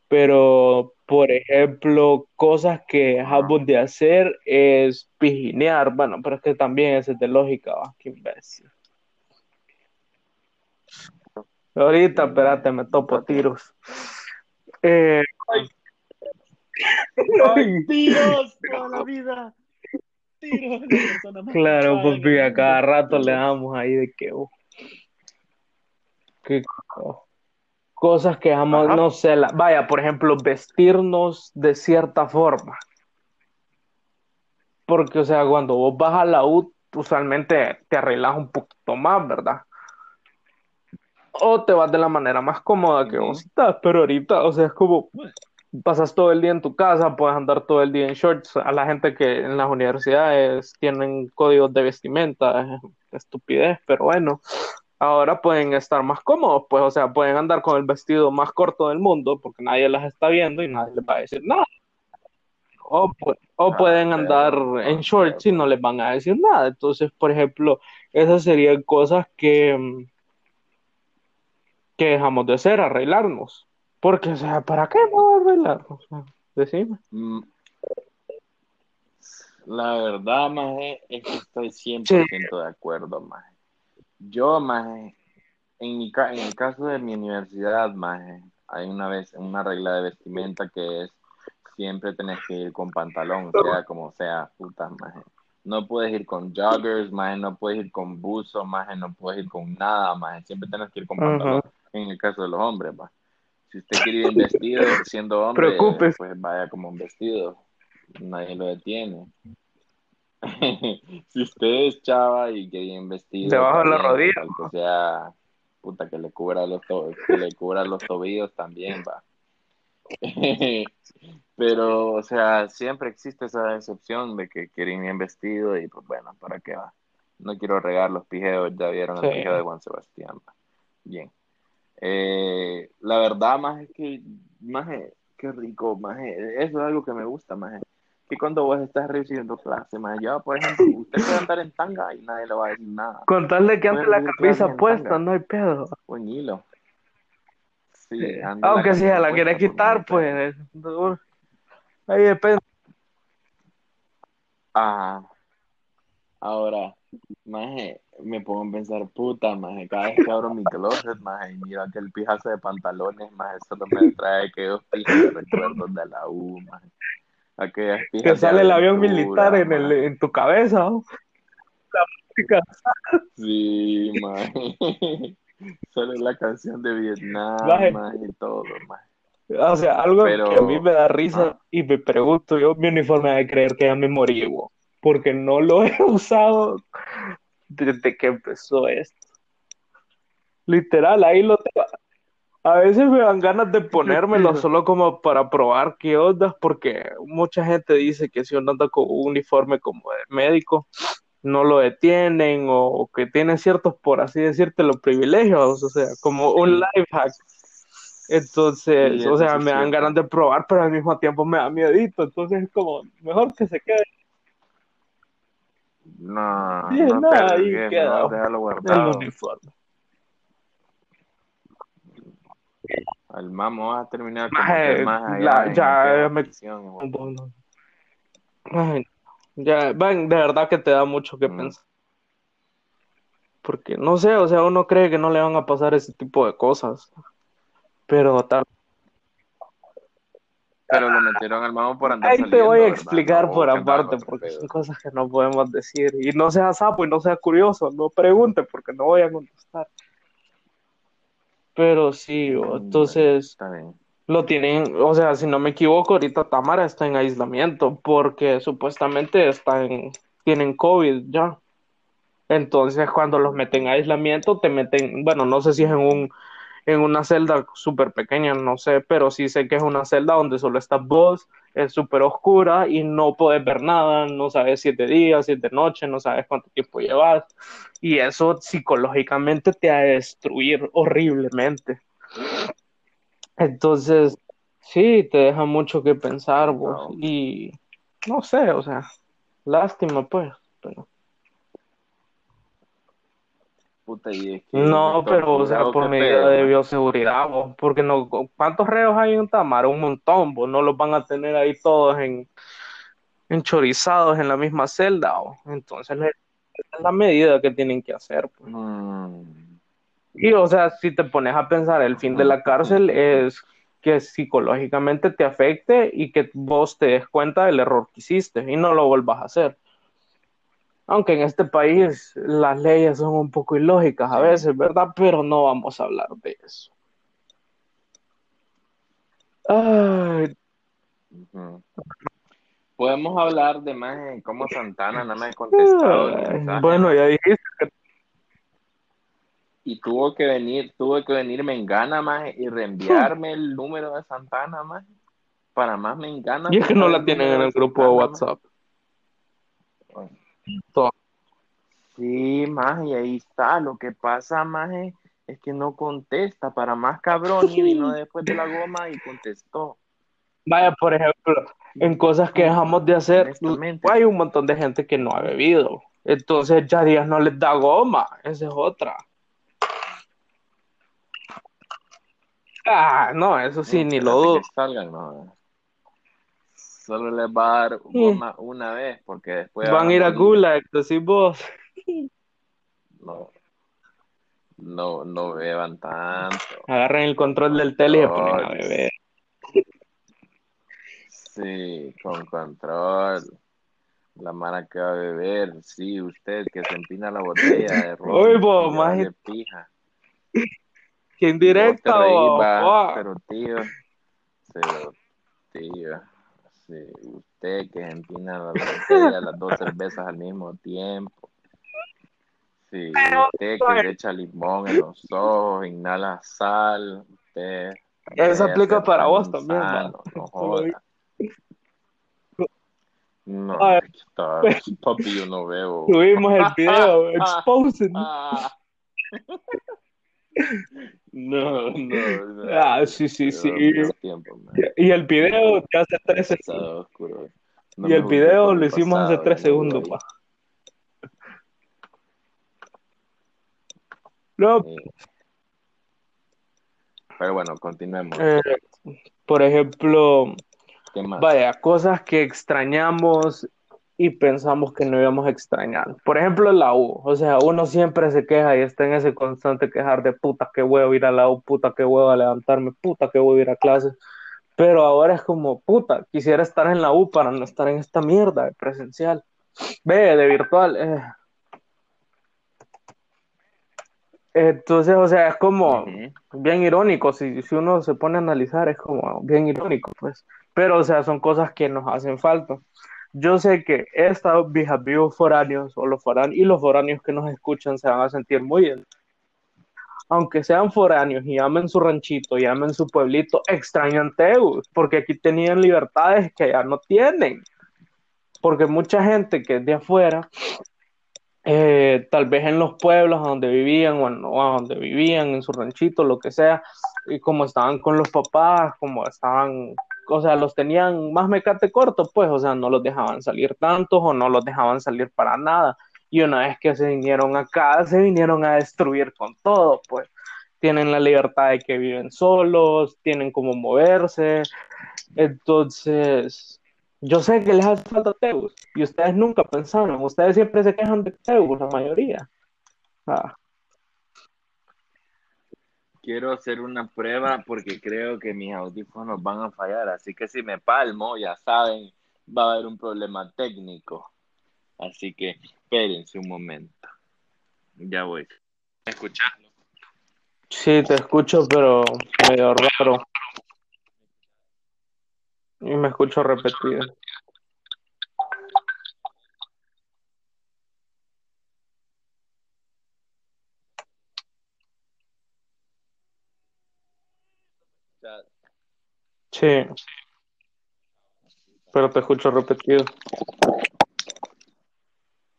Pero Por ejemplo, cosas que dejamos de hacer es pijinear. Bueno, pero es que también ese es de lógica, ¿va? Qué imbécil. Ahorita, espérate, me topo tiros. Eh, ¡Ay, tiros toda la vida! Tiros, claro, pues a cada rato le damos ahí de que... oh, cosas que Ajá. no sé, la- vaya, por ejemplo, vestirnos de cierta forma. Porque, o sea, cuando vos vas a la U, usualmente te arreglas un poquito más, ¿verdad? O te vas de la manera más cómoda que vos estás, pero ahorita, o sea, es como pasas todo el día en tu casa, puedes andar todo el día en shorts. A la gente que en las universidades tienen códigos de vestimenta, es estupidez, pero bueno, ahora pueden estar más cómodos, pues, o sea, pueden andar con el vestido más corto del mundo porque nadie las está viendo y nadie les va a decir nada. O, Ah, pueden andar en shorts y no les van a decir nada. Entonces, por ejemplo, esas serían cosas que, que dejamos de hacer, arreglarnos. Porque, o sea, ¿para qué no arreglarnos? Decime. Mm, La verdad, maje, es que estoy 100% de acuerdo, maje. Yo, maje, en, mi, ca- en el caso de mi universidad, maje, hay una vez una regla de vestimenta que es siempre tenés que ir con pantalón, sea como sea, puta, maje. No puedes ir con joggers, maje, no puedes ir con buzo, maje, no puedes ir con nada, maje. Siempre tenés que ir con pantalón, en el caso de los hombres, maje. Si usted quiere ir en vestido, siendo hombre, pues vaya como un vestido. Nadie lo detiene. si usted es chava y quiere ir en vestido, Debajo de la está bien, rodilla. con tal que sea, puta, que le cubra los, to- que le cubra los tobillos también, va. Pero, o sea, siempre existe esa excepción de que quieren ir en vestido y pues bueno, ¿para qué va? No quiero regar los pijeos, ya vieron el Sí. pijeo de Juan Sebastián, va. Bien. Eh, la verdad, más es que, más qué rico, más eso es algo que me gusta, más que cuando vos estás recibiendo clase, más yo, por ejemplo, usted puede andar en tanga y nadie le va a decir nada, Con tal de que ande la camisa puesta, no hay pedo. o en hilo. Sí, Aunque si se la quiere puesta, quitar, pues. Ahí depende. Ah, ahora, maje, me pongo a pensar, puta, maje, cada vez que abro mi closet, maje, y miro aquel pijazo de pantalones, maje, solo me trae aquellos pijas de recuerdos de la U, maje. Aquellas Que sale el avión militar en, el, en tu cabeza. ¿no? La música. Sí, maje. Sale la canción de Vietnam, maje, y todo, maje. O sea, algo Pero- que a mí me da risa Ah. y me pregunto yo, mi uniforme de creer que ya me morí, bo, porque no lo he usado desde que empezó esto. Literal, ahí lo tengo. A veces me dan ganas de ponérmelo solo como para probar qué onda, porque mucha gente dice que si uno anda con un uniforme como de médico, no lo detienen o que tiene ciertos, por así decirte, los privilegios, o sea, como un life hack. Entonces, Sí, o sea, me dan ganas de probar, pero al mismo tiempo me da miedito, entonces es como, mejor que se quede No, Sí, no, no, pero ahí que queda. déjalo el uniforme. Al mamo va a terminar Maje, que más la- ya me-. Bueno, ya, de verdad que te da mucho que Mm. pensar. Porque no sé, o sea, uno cree que no le van a pasar ese tipo de cosas, pero tal. Pero lo metieron al mamo por andar Ahí te voy a ¿verdad? explicar No, por aparte, con porque son cosas que no podemos decir. Y no sea sapo y no sea curioso, no pregunte porque no voy a contestar. Pero sí, entonces Está bien. lo tienen, o sea, si no me equivoco, ahorita Tamara está en aislamiento porque supuestamente está en, tienen COVID ya. Entonces, cuando los meten a aislamiento, te meten, bueno, no sé si es en un, en una celda súper pequeña, no sé, pero sí sé que es una celda donde solo estás vos, es súper oscura y no puedes ver nada, no sabes si es de día, si es de noche, no sabes cuánto tiempo llevas. Y eso psicológicamente te ha de destruir horriblemente. Entonces, sí, te deja mucho que pensar vos. Y no sé, o sea, lástima pues, pero Puta, y es que No, pero o sea, tortura, ¿o por pedo, de bioseguridad, vos, porque no, ¿cuántos reos hay en Tamara? Un montón, vos no los van a tener ahí todos en, enchorizados en la misma celda, vos. Entonces esa es la medida que tienen que hacer, pues. Mm, Y o sea, si te pones a pensar, el fin de la cárcel es que psicológicamente te afecte y que vos te des cuenta del error que hiciste y no lo vuelvas a hacer. Aunque en este país las leyes son un poco ilógicas a veces, ¿verdad? Pero no vamos a hablar de eso. Ay. Podemos hablar de más en cómo Santana no me ha contestado el ay, mensaje, bueno, ya dijiste que Y tuvo que venir, tuvo que venir Mengana, más y reenviarme el número de Santana, más para más Mengana. y es que no la tienen en el grupo de WhatsApp. maje. Sí, más y ahí está. Lo que pasa, más es que no contesta. Para más cabrón, y vino después de la goma y contestó. Vaya, por ejemplo, en cosas que dejamos de hacer, hay un montón de gente que no ha bebido. Entonces ya días no les da goma. Esa es otra. Ah, no, eso sí, ni lo dudo. salgan, no. Solo les va a dar goma una vez, porque después Van a ir a. Gulag, decís vos. No, no, no beban tanto. Agarren el control del tele y se ponen a beber. Sí, con control. La mara que va a beber, sí, usted que se empina la botella de ron. Uy, vos, más vale pija. que indirecta Vos te reís, o va, pero tío, pero tío, sí, usted que empina la botella, las dos cervezas al mismo tiempo. Sí, usted que le echa limón en los ojos, inhala sal, usted. Eso aplica para vos también. No joda. No, está, papi, yo no veo. Subimos el video, exposing. No, no, no. Ah, sí, sí, sí. Y el video que hace tres segundos. No Y el video lo hicimos hace tres segundos, pa. No, Sí. Pero bueno, continuemos. eh, por ejemplo, vaya, cosas que extrañamos y pensamos que no íbamos a extrañar. Por ejemplo, la U. O sea, uno siempre se queja y está en ese constante quejar de puta que huevo ir a la U, puta que huevo a levantarme, puta que huevo ir a clases. Pero ahora es como, puta, quisiera estar en la U para no estar en esta mierda de presencial. Ve, de virtual. eh. Entonces, o sea, es como bien irónico, si, si uno se pone a analizar, es como bien irónico, pues. Pero, o sea, son cosas que nos hacen falta. Yo sé que esta viejos foráneos o los foráneos y los foráneos que nos escuchan se van a sentir muy bien. Aunque sean foráneos y amen su ranchito y amen su pueblito, extrañan Teus, porque aquí tenían libertades que ya no tienen. Porque mucha gente que es de afuera, eh, tal vez en los pueblos donde vivían o, en- o donde vivían, en su ranchito, lo que sea, y como estaban con los papás, como estaban, o sea, los tenían más mecate corto, pues, o sea, no los dejaban salir tantos o no los dejaban salir para nada. Y una vez que se vinieron acá, se vinieron a destruir con todo, pues. Tienen la libertad de que viven solos, tienen cómo moverse. Entonces, yo sé que les hace falta Teus y ustedes nunca pensaron, ustedes siempre se quejan de Teus, la mayoría. Ah, Quiero hacer una prueba porque creo que mis audífonos van a fallar. Así que si me palmo, ya saben, va a haber un problema técnico. Así que espérense un momento. Ya voy. ¿Me escuchas? sí, te escucho, pero medio raro. Y me escucho repetido. Sí, pero te escucho repetido.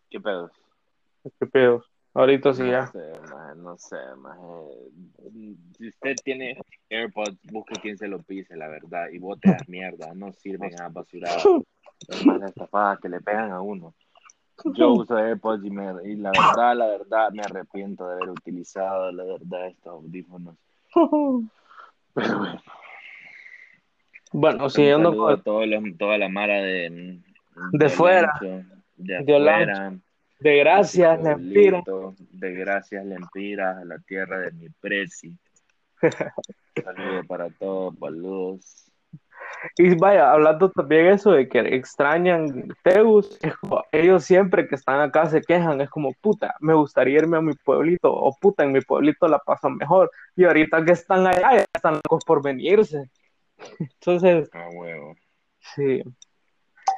¿Qué pedo? ¿Qué pedo? Ahorita sí No ya. sé, maje, no sé. Si usted tiene AirPods, busque quien se lo pise, la verdad. Y bote a mierda, no sirven a basurar. Es más la estafada que le pegan a uno. Yo uso AirPods y, me, y la verdad, la verdad, me arrepiento de haber utilizado, la verdad, estos audífonos. Pero bueno. Bueno, siguiendo con... todos los, toda la mara de... De fuera. Olancho, De De afuera. De gracias, de Lempira. De gracias, Lempiras, a la tierra de mi preci. Saludos para todos, boludos. Y vaya, hablando también eso de que extrañan Teus, ellos siempre que están acá se quejan, es como, puta, me gustaría irme a mi pueblito, o puta, en mi pueblito la pasan mejor, y ahorita que están allá, están locos por venirse. Entonces, A huevo. sí,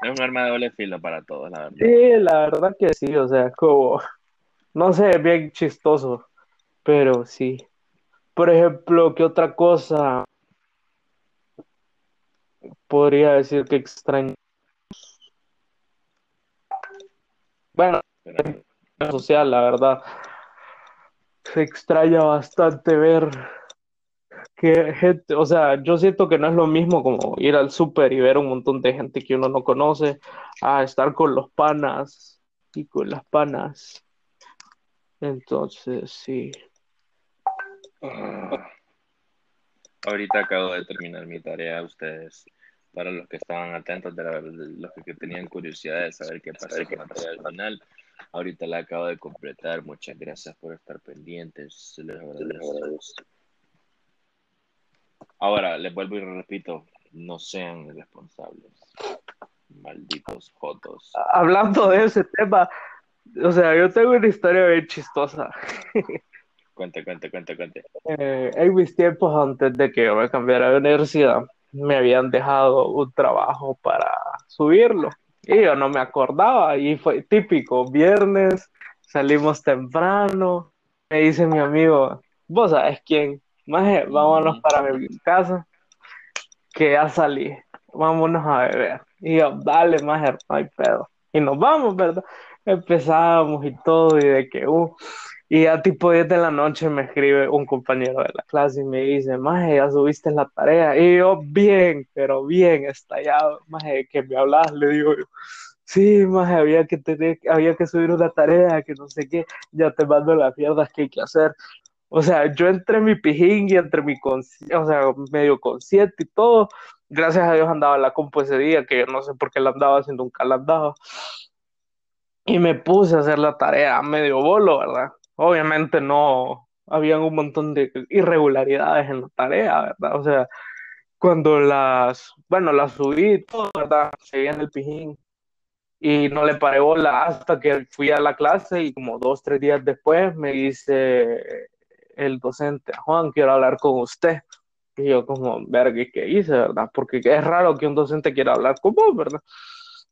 Es un arma de doble filo para todos, la verdad. sí, la verdad que sí, o sea, como, no sé, bien chistoso, pero sí. Por ejemplo, ¿qué otra cosa podría decir que extraño? Bueno, Pero, social, la verdad. Se extraña bastante ver que gente, o sea, yo siento que no es lo mismo como ir al súper y ver un montón de gente que uno no conoce, a estar con los panas y con las panas. Entonces, sí. ah, ahorita acabo de terminar mi tarea, ustedes. Para los que estaban atentos, de, la- de los que tenían curiosidad de saber qué pasó con la tarea al final, ahorita la acabo de completar. Muchas gracias por estar pendientes. Se les agradece. Ahora, les vuelvo y repito, no sean irresponsables. Malditos jotos. Hablando de ese tema, o sea, yo tengo una historia bien chistosa. Cuente, cuente, cuente, cuente. Eh, en mis tiempos antes de que yo me cambiara de universidad, me habían dejado un trabajo para subirlo y yo no me acordaba y fue típico, viernes salimos temprano, me dice mi amigo, vos sabes quién, Maje, vámonos para mi casa, que ya salí, vámonos a beber. Y yo, dale, Maje, no hay pedo. Y nos vamos, ¿verdad? Empezamos y todo, y de que, uh, y a tipo 10 de la noche me escribe un compañero de la clase y me dice, Maje, ya subiste la tarea. Y yo, bien, pero bien estallado. Maje, que me hablas, le digo yo. Sí, Maje, había que tener, había que subir una tarea, que no sé qué, ya te mando las mierdas que hay que hacer. O sea, yo entre mi pijín y entre mi o sea, medio consciente y todo, gracias a Dios andaba la día, que yo no sé por qué la andaba haciendo, nunca la andaba. Y me puse a hacer la tarea medio bolo, ¿verdad? Obviamente no, habían un montón de irregularidades en la tarea, ¿verdad? O sea, cuando las, bueno, las subí y todo, ¿verdad? Seguía en el pijín y no le paré bola hasta que fui a la clase y como dos, tres días después me dice el docente, Juan, quiero hablar con usted. Y yo como, verga, ¿qué hice, verdad? Porque es raro que un docente quiera hablar con vos, ¿verdad?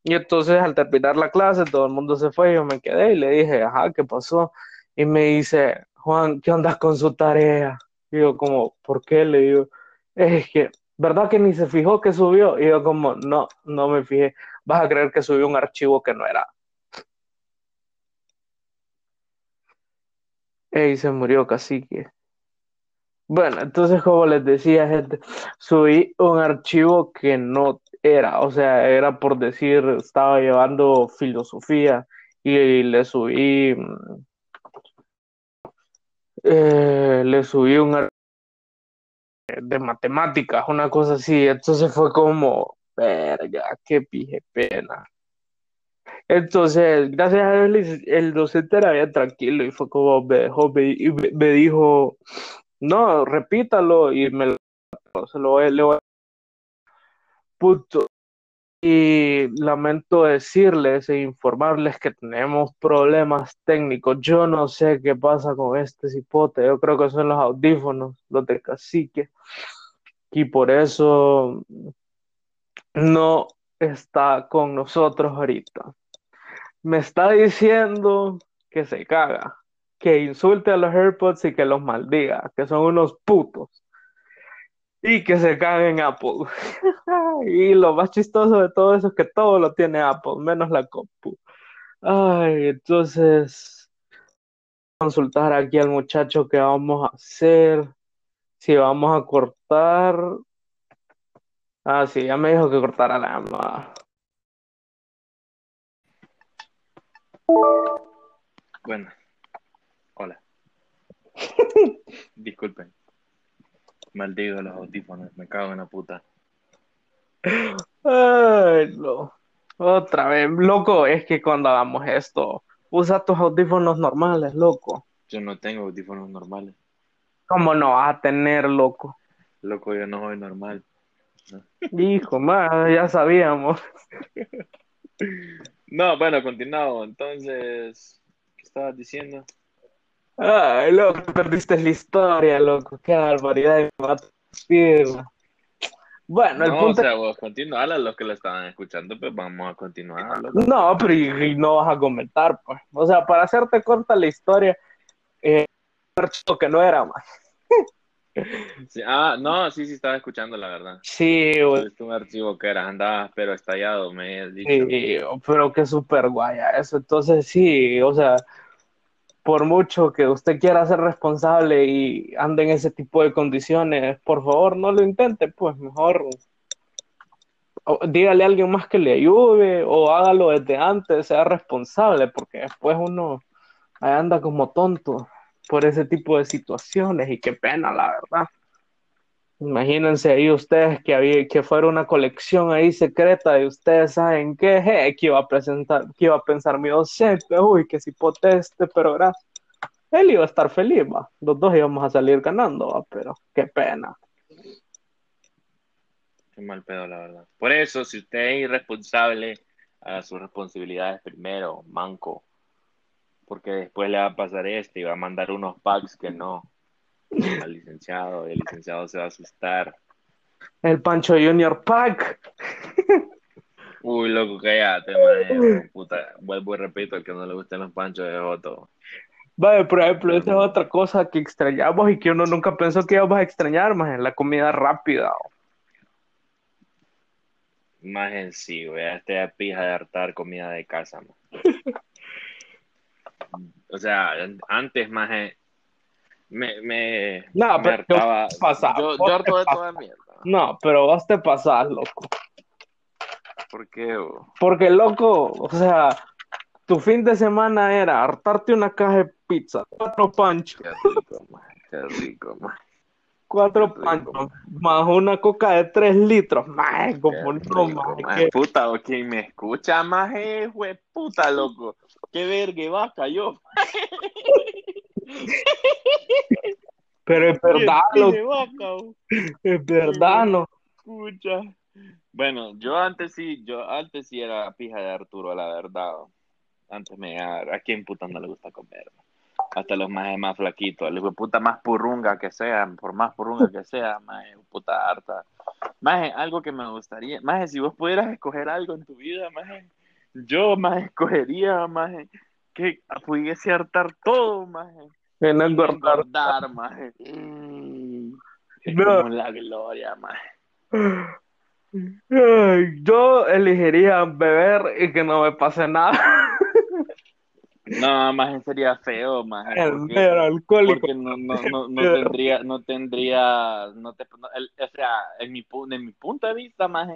Y entonces al terminar la clase todo el mundo se fue, yo me quedé y le dije, ajá, ¿qué pasó? Y me dice, Juan, ¿qué andas con su tarea? Y yo como, ¿por qué? Le digo, es que, ¿verdad que ni se fijó que subió? Y yo como, no, no me fijé, vas a creer que subió un archivo que no era. Y se murió cacique. Bueno, entonces como les decía, gente, subí un archivo que no era, o sea, era por decir, estaba llevando filosofía y le subí, mm, eh, le subí un ar- de matemáticas, una cosa así, entonces fue como, verga, qué pije pena. Entonces, gracias a él, el docente era bien tranquilo y fue como me dejó, me, dijo, no, repítalo y me lo, se voy, voy punto. Y lamento decirles e informarles que tenemos problemas técnicos. Yo no sé qué pasa con este cipote. Yo creo que son los audífonos, los de cacique. Y por eso no está con nosotros ahorita. Me está diciendo que se caga, que insulte a los AirPods y que los maldiga, que son unos putos. Y que se cague en Apple. Y lo más chistoso de todo eso es que todo lo tiene Apple, menos la compu. Ay, entonces, consultar aquí al muchacho qué vamos a hacer, si vamos a cortar. Ah, sí, ya me dijo que cortara la llamada. Bueno, hola. Disculpen. Maldigo los audífonos, me cago en la puta. Ay, no. Otra vez, loco, es que cuando hagamos esto, usa tus audífonos normales, loco. Yo no tengo audífonos normales. ¿Cómo no vas a tener, loco? Loco, yo no soy normal. Hijo, más, ya sabíamos. No, bueno, continuamos. Entonces, ¿qué estabas diciendo? Ay, loco, perdiste la historia, loco. Qué barbaridad de Bueno, el No, o punto sea, vos continuala, los que lo estaban escuchando, pues vamos a continuar. loco. No, pero y, y no vas a comentar, pues. O sea, para hacerte corta la historia, eh, que no era más. Sí, ah, no, sí, sí estaba escuchando, la verdad. Sí, güey, Es un archivo que era, andaba, pero estallado, me has dicho. sí, pero qué súper guaya eso. Entonces, sí, o sea, por mucho que usted quiera ser responsable y ande en ese tipo de condiciones, por favor, no lo intente, pues mejor dígale a alguien más que le ayude o hágalo desde antes, sea responsable, porque después uno anda como tonto por ese tipo de situaciones y qué pena, la verdad. Imagínense ahí ustedes que había, que fuera una colección ahí secreta y ustedes saben qué, que iba a presentar, que iba a pensar mi docente, uy, que si poteste, pero gracias. Él iba a estar feliz, va. Los dos íbamos a salir ganando, va, pero qué pena. Qué mal pedo, la verdad. Por eso, si usted es irresponsable, haga sus responsabilidades primero, manco. Porque después le va a pasar este y va a mandar unos packs que no al licenciado y el licenciado se va a asustar. El Pancho Junior Pack. Uy, loco, cállate, man. Puta, vuelvo y repito, el que no le gusten los panchos es otro. Vale, por ejemplo, esa es otra cosa que extrañamos y que uno nunca pensó que íbamos a extrañar, más en la comida rápida. Más en sí, güey. Este es pija de hartar comida de casa, man. O sea, antes más eh, me, me, No, me pero ¿qué hartaba. pasa? Yo, ¿Vos yo harto de toda mierda. No, pero vos te pasás, loco. ¿Por qué? bo? Porque, loco, o sea, tu fin de semana era hartarte una caja de pizza, cuatro panchos, Qué rico, man. Qué rico, man. cuatro Qué rico, panchos, más una coca de tres litros, más Qué como no, maje, Puta, o quien me escucha más es, güey, puta, loco. Qué verga vaca yo. pero es verdad, es verdad, no. Escucha. Bueno, yo antes sí, yo antes sí era pija de Arturo, la verdad. Antes me a quién puta no le gusta comer. Hasta los más más flaquitos, el hijo puta más purrunga que sea, por más purrunga que sea, más puta harta. Más algo que me gustaría, más si vos pudieras escoger algo en tu vida, más yo más escogería, más que pudiese hartar todo, más no engordar. engordar, más. Mm, es No. como la gloria, más. Yo elegiría beber y que no me pase nada. No, más sería feo, más. Alcohólico. porque no, no, no, no tendría, no tendría, no te, el- o sea, en mi, en mi punto de vista, más,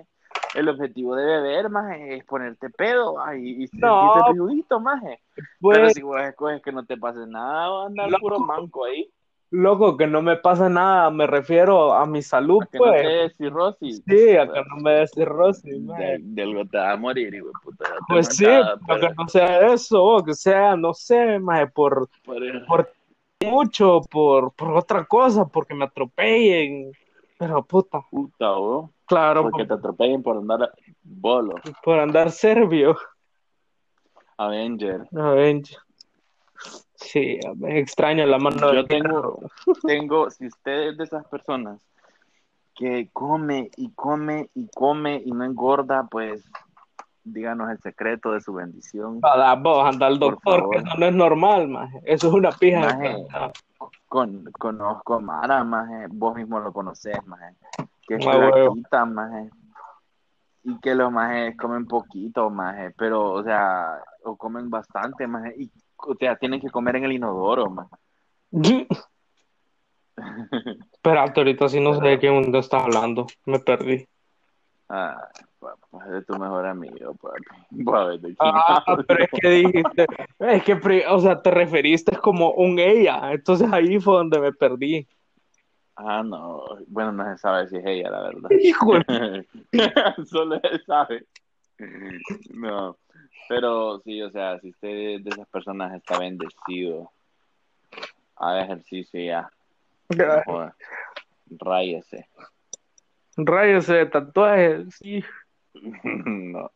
el objetivo de beber, más, es ponerte pedo, y, y No. sentirte peludito, más. Pero Pues, si vos escoges que no te pase nada, vas a andar Loco. puro manco ahí, loco, que no me pase nada, me refiero a mi salud, a que no pues. te dé cirrosis. Sí, a que no me dé cirrosis, de, de algo te va a morir, hijo puta. Pues sí, mancada, pero pero- que no sea eso, que sea, no sé, maje, por por- mucho, por, por otra cosa, porque me atropellen. Pero puta, puta, vos. Claro, Porque por, te atropellen por andar bolo. por andar serbio. Avenger. A ver, sí, me extraño la mano Yo tengo, tengo, si usted es de esas personas que come y come y come y no engorda, pues díganos el secreto de su bendición. Para vos, anda al doctor, que eso no es normal, maje. Eso es una pija Maje. Con, conozco a Mara, maje, vos mismo lo conocés, maje, que es flaquita, maje, y que los majes comen poquito, maje, pero, o sea, o comen bastante, maje, y, o sea, tienen que comer en el inodoro, maje. Espérate, ahorita sí no sé de qué mundo estás hablando. Me perdí. Ah, pues de tu mejor amigo, papi. Ah, pero es que dijiste, es que, o sea, te referiste como un ella, entonces ahí fue donde me perdí. Ah, no, bueno, no se sabe si es ella, la verdad. Hijo Solo se sabe. No, pero sí, o sea, si usted de esas personas está bendecido, haga ejercicio ya. Ráyese. Ráyese de tatuajes, sí. no.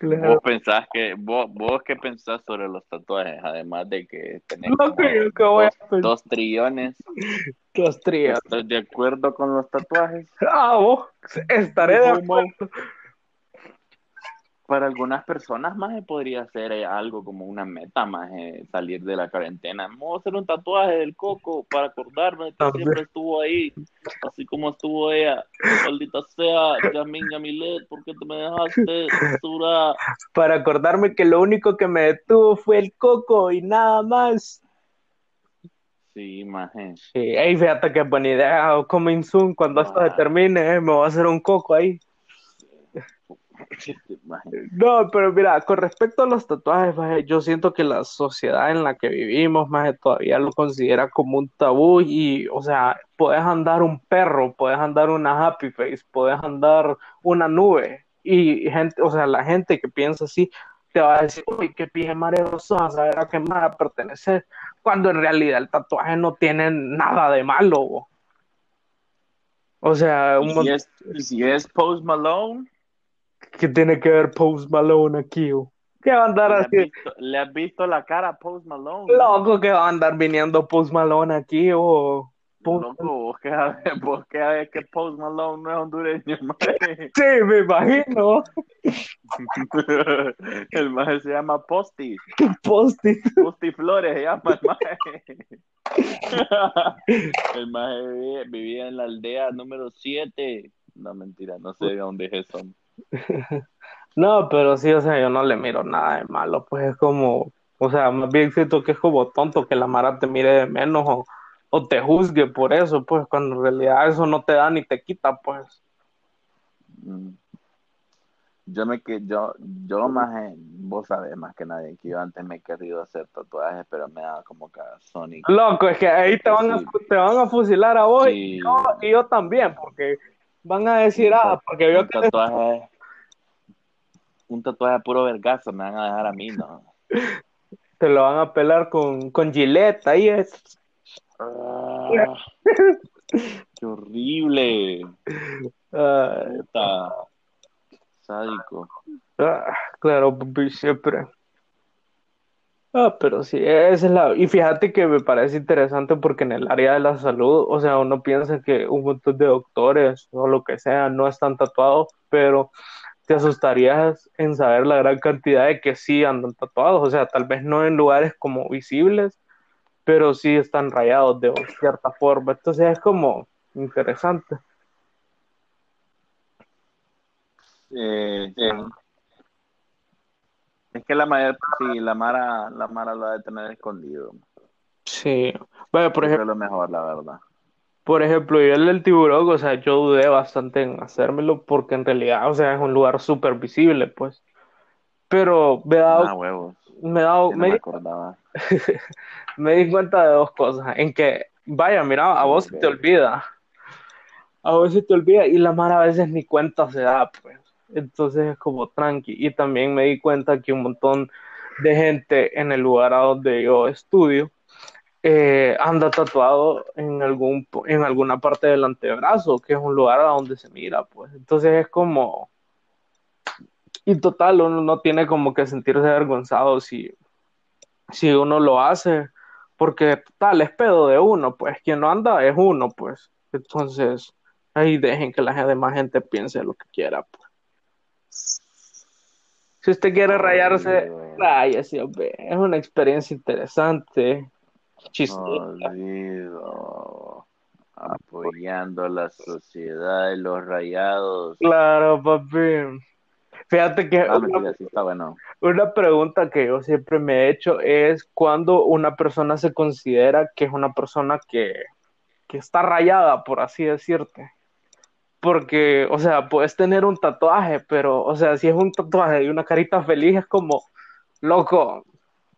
Vos pensás que, vos, vos qué pensás sobre los tatuajes, además de que tenés dos, trillones. Dos trillones. ¿Estás de acuerdo con los tatuajes? Ah, vos, estaré de acuerdo para algunas personas más podría ser eh, algo como una meta más eh, salir de la cuarentena. Vamos a hacer un tatuaje del coco para acordarme que siempre estuvo ahí, así como estuvo ella. Maldita sea, Yasmin Yamilet, ¿por qué te me dejaste? Para acordarme que lo único que me detuvo fue el coco y nada más. Sí, imagen. Sí, fíjate qué buena idea. Como Zoom, cuando esto se termine, eh, me voy a hacer un coco ahí. No, pero mira, con respecto a los tatuajes, yo siento que la sociedad en la que vivimos, más todavía lo considera como un tabú y, o sea, puedes andar un perro, puedes andar una happy face, puedes andar una nube y gente, o sea, la gente que piensa así te va a decir, uy, qué pie mareoso, a saber a qué más pertenecer, cuando en realidad el tatuaje no tiene nada de malo. O sea, un si, es, si es Post Malone ¿Qué tiene que ver Post Malone aquí? ¿Qué va a andar así? ¿Le has visto la cara a Post Malone? Loco, que va a andar viniendo Post Malone aquí o... Loco, vos que vos que que Post Malone no es hondureño, madre. Sí, me imagino. el maje se llama Posti. Posti. Posti Flores se llama el maje. el maje vivía en la aldea número 7. No, mentira, no sé de dónde es eso. No, pero sí, o sea, yo no le miro nada de malo, pues es como, o sea, más bien siento que es como tonto que la Mara te mire de menos o, te juzgue por eso, pues cuando en realidad eso no te da ni te quita, pues. Mm. Yo me que yo, yo más, vos sabés más que nadie que yo antes me he querido hacer tatuajes, pero me da como que Sonic. Loco, es que ahí te van, a, te van a fusilar a vos y, yo, y yo también, porque van a decir, ah, porque veo un que... Tatuaje, un tatuaje puro vergazo me van a dejar a mí, ¿no? Te lo van a pelar con, con Gillette, ahí es. Ah, ¡Qué horrible! Está sádico. Ah, claro, siempre. Ah, pero sí, esa es la... Y fíjate que me parece interesante porque en el área de la salud, o sea, uno piensa que un montón de doctores o lo que sea no están tatuados, pero te asustarías en saber la gran cantidad de que sí andan tatuados, o sea, tal vez no en lugares como visibles, pero sí están rayados de cierta forma. Entonces es como interesante. Eh, es que la mayor, sí, la Mara, la Mara lo ha de tener escondido. Sí. Bueno, por ejemplo. Es lo mejor, la verdad. Por ejemplo, yo el del tiburón, o sea, yo dudé bastante en hacérmelo porque en realidad, o sea, es un lugar súper visible, pues. Pero me he dado. Ah, huevos. Me he dado. me, di, acordaba. me di cuenta de dos cosas. En que, vaya, mira, a vos se te olvida. A vos se te olvida y la Mara a veces ni cuenta se da, pues. Entonces es como tranqui. Y también me di cuenta que un montón de gente en el lugar a donde yo estudio eh, anda tatuado en, algún, en alguna parte del antebrazo, que es un lugar a donde se mira, pues. Entonces es como... Y total, uno no tiene como que sentirse avergonzado si, si uno lo hace, porque tal, es pedo de uno, pues. Quien no anda es uno, pues. Entonces, ahí dejen que la demás gente piense lo que quiera, pues. Si usted quiere rayarse, sí, hombre. Es una experiencia interesante. Chistosa. Apoyando a la sociedad de los rayados. Claro, papi. Fíjate que ah, una, está bueno. una pregunta que yo siempre me he hecho es cuando una persona se considera que es una persona que, que está rayada, por así decirte. Porque, o sea, puedes tener un tatuaje, pero, o sea, si es un tatuaje y una carita feliz, es como, loco,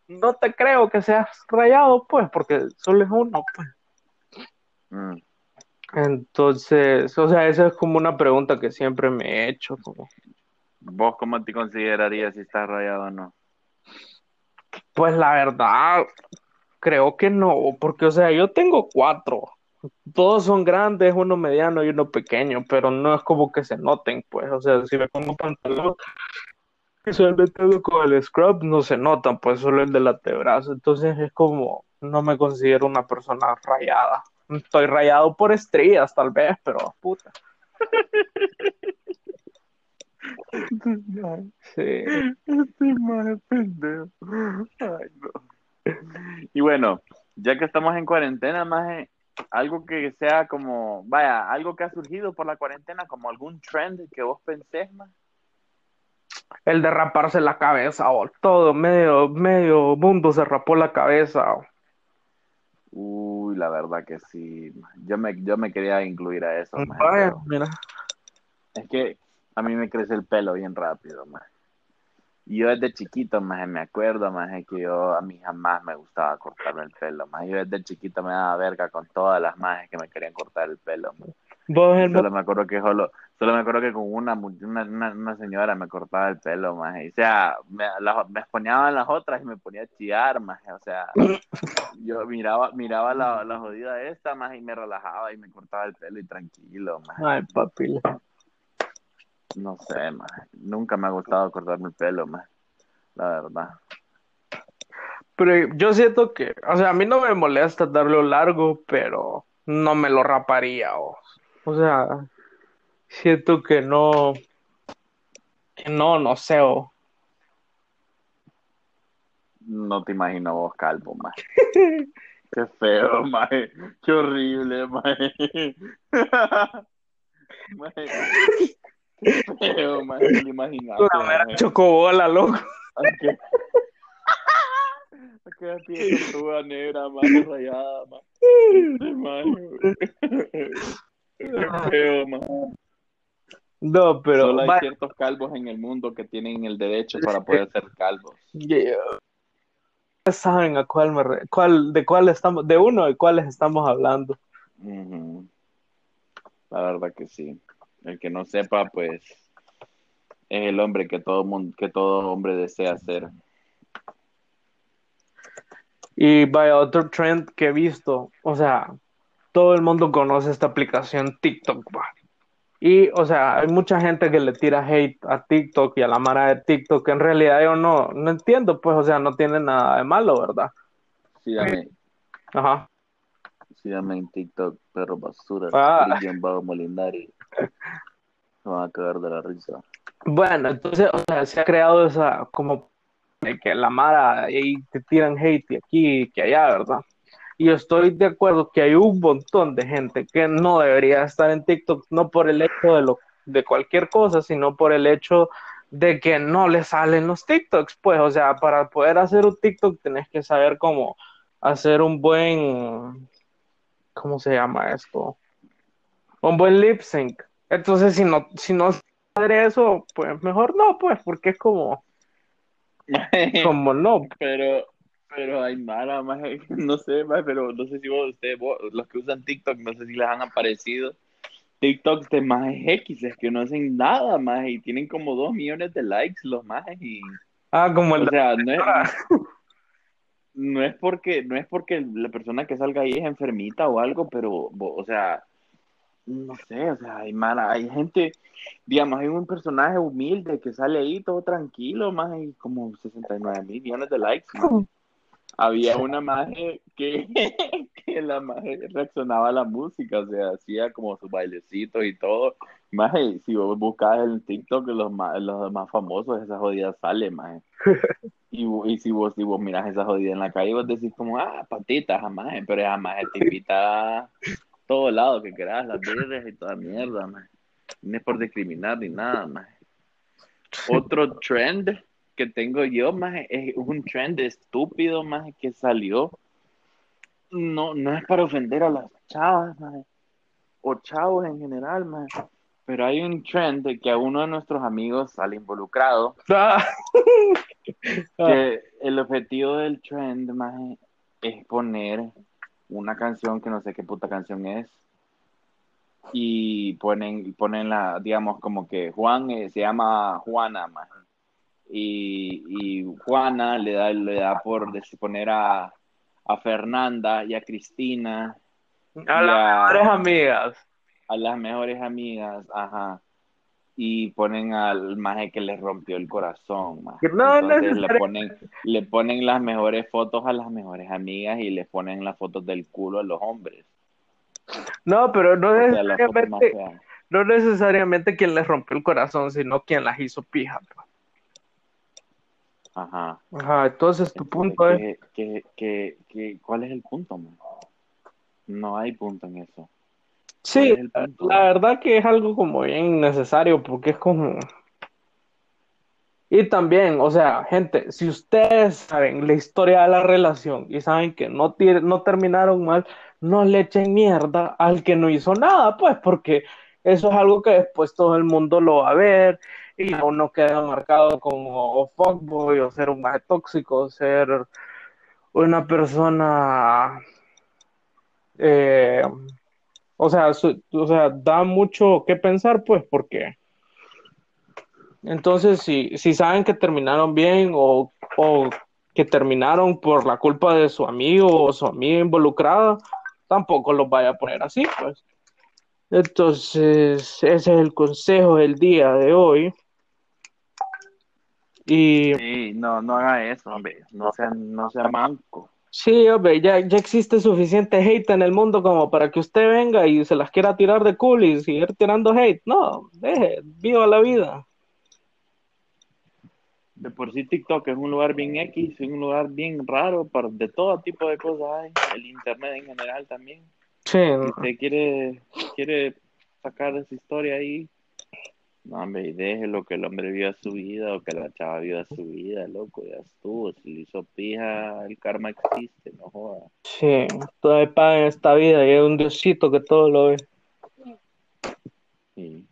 no te creo que seas rayado, pues, porque solo es uno, pues. Mm. Entonces, o sea, esa es como una pregunta que siempre me he hecho, como, ¿Vos cómo te considerarías si estás rayado o no? pues la verdad, creo que no, porque, o sea, yo tengo cuatro, todos son grandes, uno mediano y uno pequeño, pero no es como que se noten, pues, o sea, si me pongo pantalón, visualmente con el scrub no se notan, pues solo el del antebrazo, entonces es como, no me considero una persona rayada. Estoy rayado por estrías, tal vez, pero puta. Sí. Este maje pendejo. Ay, no. Y bueno, ya que estamos en cuarentena, más algo que sea como, vaya, algo que ha surgido por la cuarentena, como algún trend que vos pensés más. El de raparse la cabeza, o todo, medio, medio mundo se rapó la cabeza. o. Uy, la verdad que sí. Yo me, yo me quería incluir a eso, Vaya, mira. es que a mí me crece el pelo bien rápido, más. Yo desde chiquito, más me acuerdo, más que yo a mí jamás me gustaba cortarme el pelo, más. Yo desde chiquito me daba verga con todas las majes que me querían cortar el pelo. Vos, el solo me acuerdo que solo, solo me acuerdo que con una, una, una señora me cortaba el pelo, más. O sea, me, la- me exponían las otras y me ponía a chillar, más. O sea, yo miraba, miraba la, la jodida esta, más, y me relajaba y me cortaba el pelo y tranquilo, más. Ay, papi. No sé, más. Nunca me ha gustado cortarme el pelo, más. La verdad. Pero yo siento que, o sea, a mí no me molesta darlo largo, pero no me lo raparía. O, o sea, siento que no, que no, no sé. O, No te imagino vos calvo, más. Qué feo, más. Qué horrible, Me lo imaginaba. una mera chocobola, loco. Aquella piel tortuga negra, más rayada, más. Qué más. No, pero Solo hay vaya, ciertos calvos en el mundo que tienen el derecho para poder ser calvos. yeah. saben a cuál me re- cuál, de cuál estamos, de uno de cuáles estamos hablando. Ujú. La verdad que sí. El que no sepa, pues, es el hombre que todo mundo, que todo hombre desea ser. Y vaya, otro trend que he visto, o sea, todo el mundo conoce esta aplicación TikTok, va. Y, o sea, hay mucha gente que le tira hate a TikTok y a la mara de TikTok, que en realidad yo no, no entiendo, pues, o sea, no tiene nada de malo, ¿verdad? Síganme, Ajá. síganme en TikTok, perro basura, Ah. Cristian Se van a cagar de la risa. Bueno, entonces, o sea, se ha creado esa, como, que la mara, y te tiran hate aquí y que allá, ¿verdad? Y yo estoy de acuerdo que hay un montón de gente que no debería estar en TikTok, no por el hecho de lo, de cualquier cosa, sino por el hecho de que no le salen los TikToks, pues, o sea, para poder hacer un TikTok tenés que saber cómo hacer un buen, ¿cómo se llama esto? Un buen lip sync. Entonces, si no, si no hacer eso, pues mejor no, pues, porque es como, como no. pero, pero hay mala, más, no sé, más, pero no sé si vos, ustedes, vos, los que usan TikTok, no sé si les han aparecido TikToks de más X, es que no hacen nada más y tienen como dos millones de likes los más y, Ah, como el o sea, no es, no es porque, no es porque la persona que salga ahí es enfermita o algo, pero, o sea, no sé, o sea, hay mala, hay gente, digamos, hay un personaje humilde que sale ahí todo tranquilo, más y como 69 mil millones de likes, maje. Había una maje que, que la maje reaccionaba a la música, o sea, hacía como sus bailecitos y todo. Maje, si vos buscas en TikTok los más, los más famosos, esa jodida sale, maje. Y, y si vos, si vos miras esa jodida en la calle, vos decís como, ah, patitas, jamás, pero jamás te invita todo lado que quieras, las birras y toda mierda, maje. No es por discriminar ni nada, maje. Otro trend que tengo yo, maje, es un trend estúpido, maje, que salió. No, no es para ofender a las chavas, maje, o chavos en general, maje, Pero hay un trend de que a uno de nuestros amigos sale involucrado. Ah. Que el objetivo del trend más es poner una canción que no sé qué puta canción es. Y ponen, ponen la, digamos, como que Juan eh, se llama Juana. Y, y Juana le da, le da por poner a, a Fernanda y a Cristina A las mejores amigas. a las mejores amigas, ajá, y ponen al maje que les rompió el corazón, maje. Que no Entonces le necesariamente- ponen, le ponen las mejores fotos a las mejores amigas y les ponen las fotos del culo a los hombres. No, pero no O sea, necesariamente, no necesariamente quien les rompió el corazón, sino quien las hizo pija. pues. Ajá. Ajá, entonces tu punto es, Entonces, ¿qué- qué- qué- qué- cuál es el punto, man? No hay punto en eso. Sí, la verdad que es algo como bien necesario porque es como... Y también, o sea, gente, si ustedes saben la historia de la relación y saben que no, no terminaron mal, no le echen mierda al que no hizo nada, pues, porque eso es algo que después todo el mundo lo va a ver y uno queda marcado como o fuckboy o ser un más tóxico, o ser una persona, eh, o sea, o sea, da mucho que pensar, pues, porque entonces si, si saben que terminaron bien o, o que terminaron por la culpa de su amigo o su amiga involucrada, tampoco los vaya a poner así, pues. Entonces, ese es el consejo del día de hoy. Y Sí, no, no haga eso, hombre. No sea, no sea manco. Sí, hombre, ya, ya existe suficiente hate en el mundo como para que usted venga y se las quiera tirar de cool y seguir tirando hate. No, deje, viva la vida. De por sí TikTok es un lugar bien X, es un lugar bien raro para de todo tipo de cosas hay. El internet en general también. Sí, Si usted quiere, quiere sacar esa historia ahí, no, hombre, y déjelo que el hombre viva su vida o que la chava viva su vida, loco, ya estuvo. Si le hizo pija, el karma existe, no joda. sí, todo hay paga en esta vida y hay un Diosito que todo lo ve. Sí.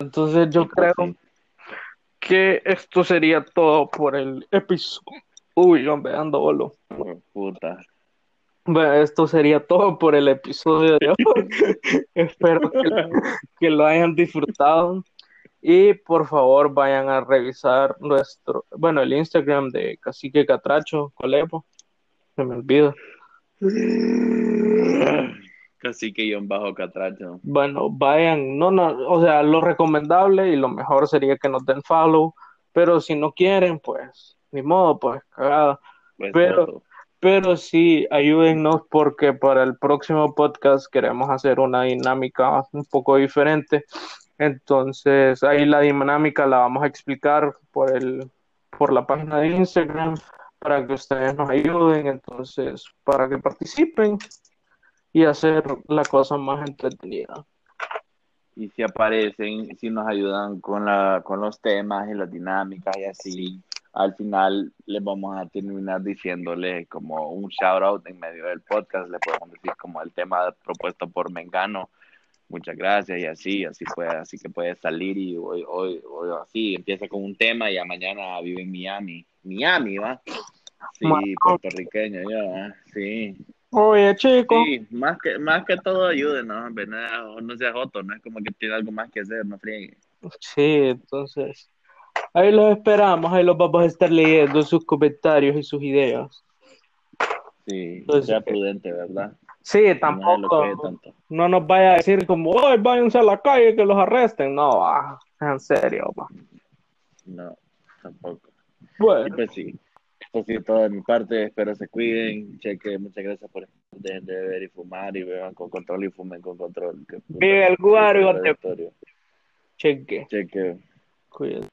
Entonces yo pues creo sí. que esto sería todo por el episodio. Uy, hombre, ando bolo. Puta. Bueno, esto sería todo por el episodio de hoy. Espero que, que lo hayan disfrutado. Y por favor vayan a revisar nuestro, bueno, el Instagram de Cacique Catracho, Colepo. Se me olvida. Casi que yo en bajo catracho. Bueno, vayan, no, no, o sea, lo recomendable y lo mejor sería que nos den follow, pero si no quieren, pues, ni modo, pues, cagada. Pues, Pero-. Pero sí, ayúdennos porque para el próximo podcast queremos hacer una dinámica un poco diferente. Entonces, ahí la dinámica la vamos a explicar por el, por la página de Instagram para que ustedes nos ayuden, entonces, para que participen y hacer la cosa más entretenida. Y si aparecen, si nos ayudan con, la, con los temas y las dinámicas y así, al final les vamos a terminar diciéndole como un shout out en medio del podcast, le podemos decir como el tema propuesto por Mengano, muchas gracias y así, así puede, así que puede salir y hoy, hoy, hoy así, empieza con un tema y ya mañana vive en Miami, Miami, ¿va? Sí, puertorriqueño, ya, ¿va? sí. Oye, chicos, Sí, más que, más que todo ayude, ¿no? No, no sea joto, no es como que tiene algo más que hacer, no friegue. sí, entonces, ahí los esperamos, ahí los vamos a estar leyendo sus comentarios y sus ideas. Sí, Entonces, sea eh, prudente, ¿verdad? Sí, tampoco, no nos vaya a decir como, hoy váyanse a la calle que los arresten. No, va, en serio. No, tampoco. Y Bueno, pues sí, esto sí, todo de mi parte, espero se cuiden, cheque, muchas gracias por dejen de beber y fumar y beban con control y fumen con control. Que Vive el contradictorio. cheque, Cheque. cuídate.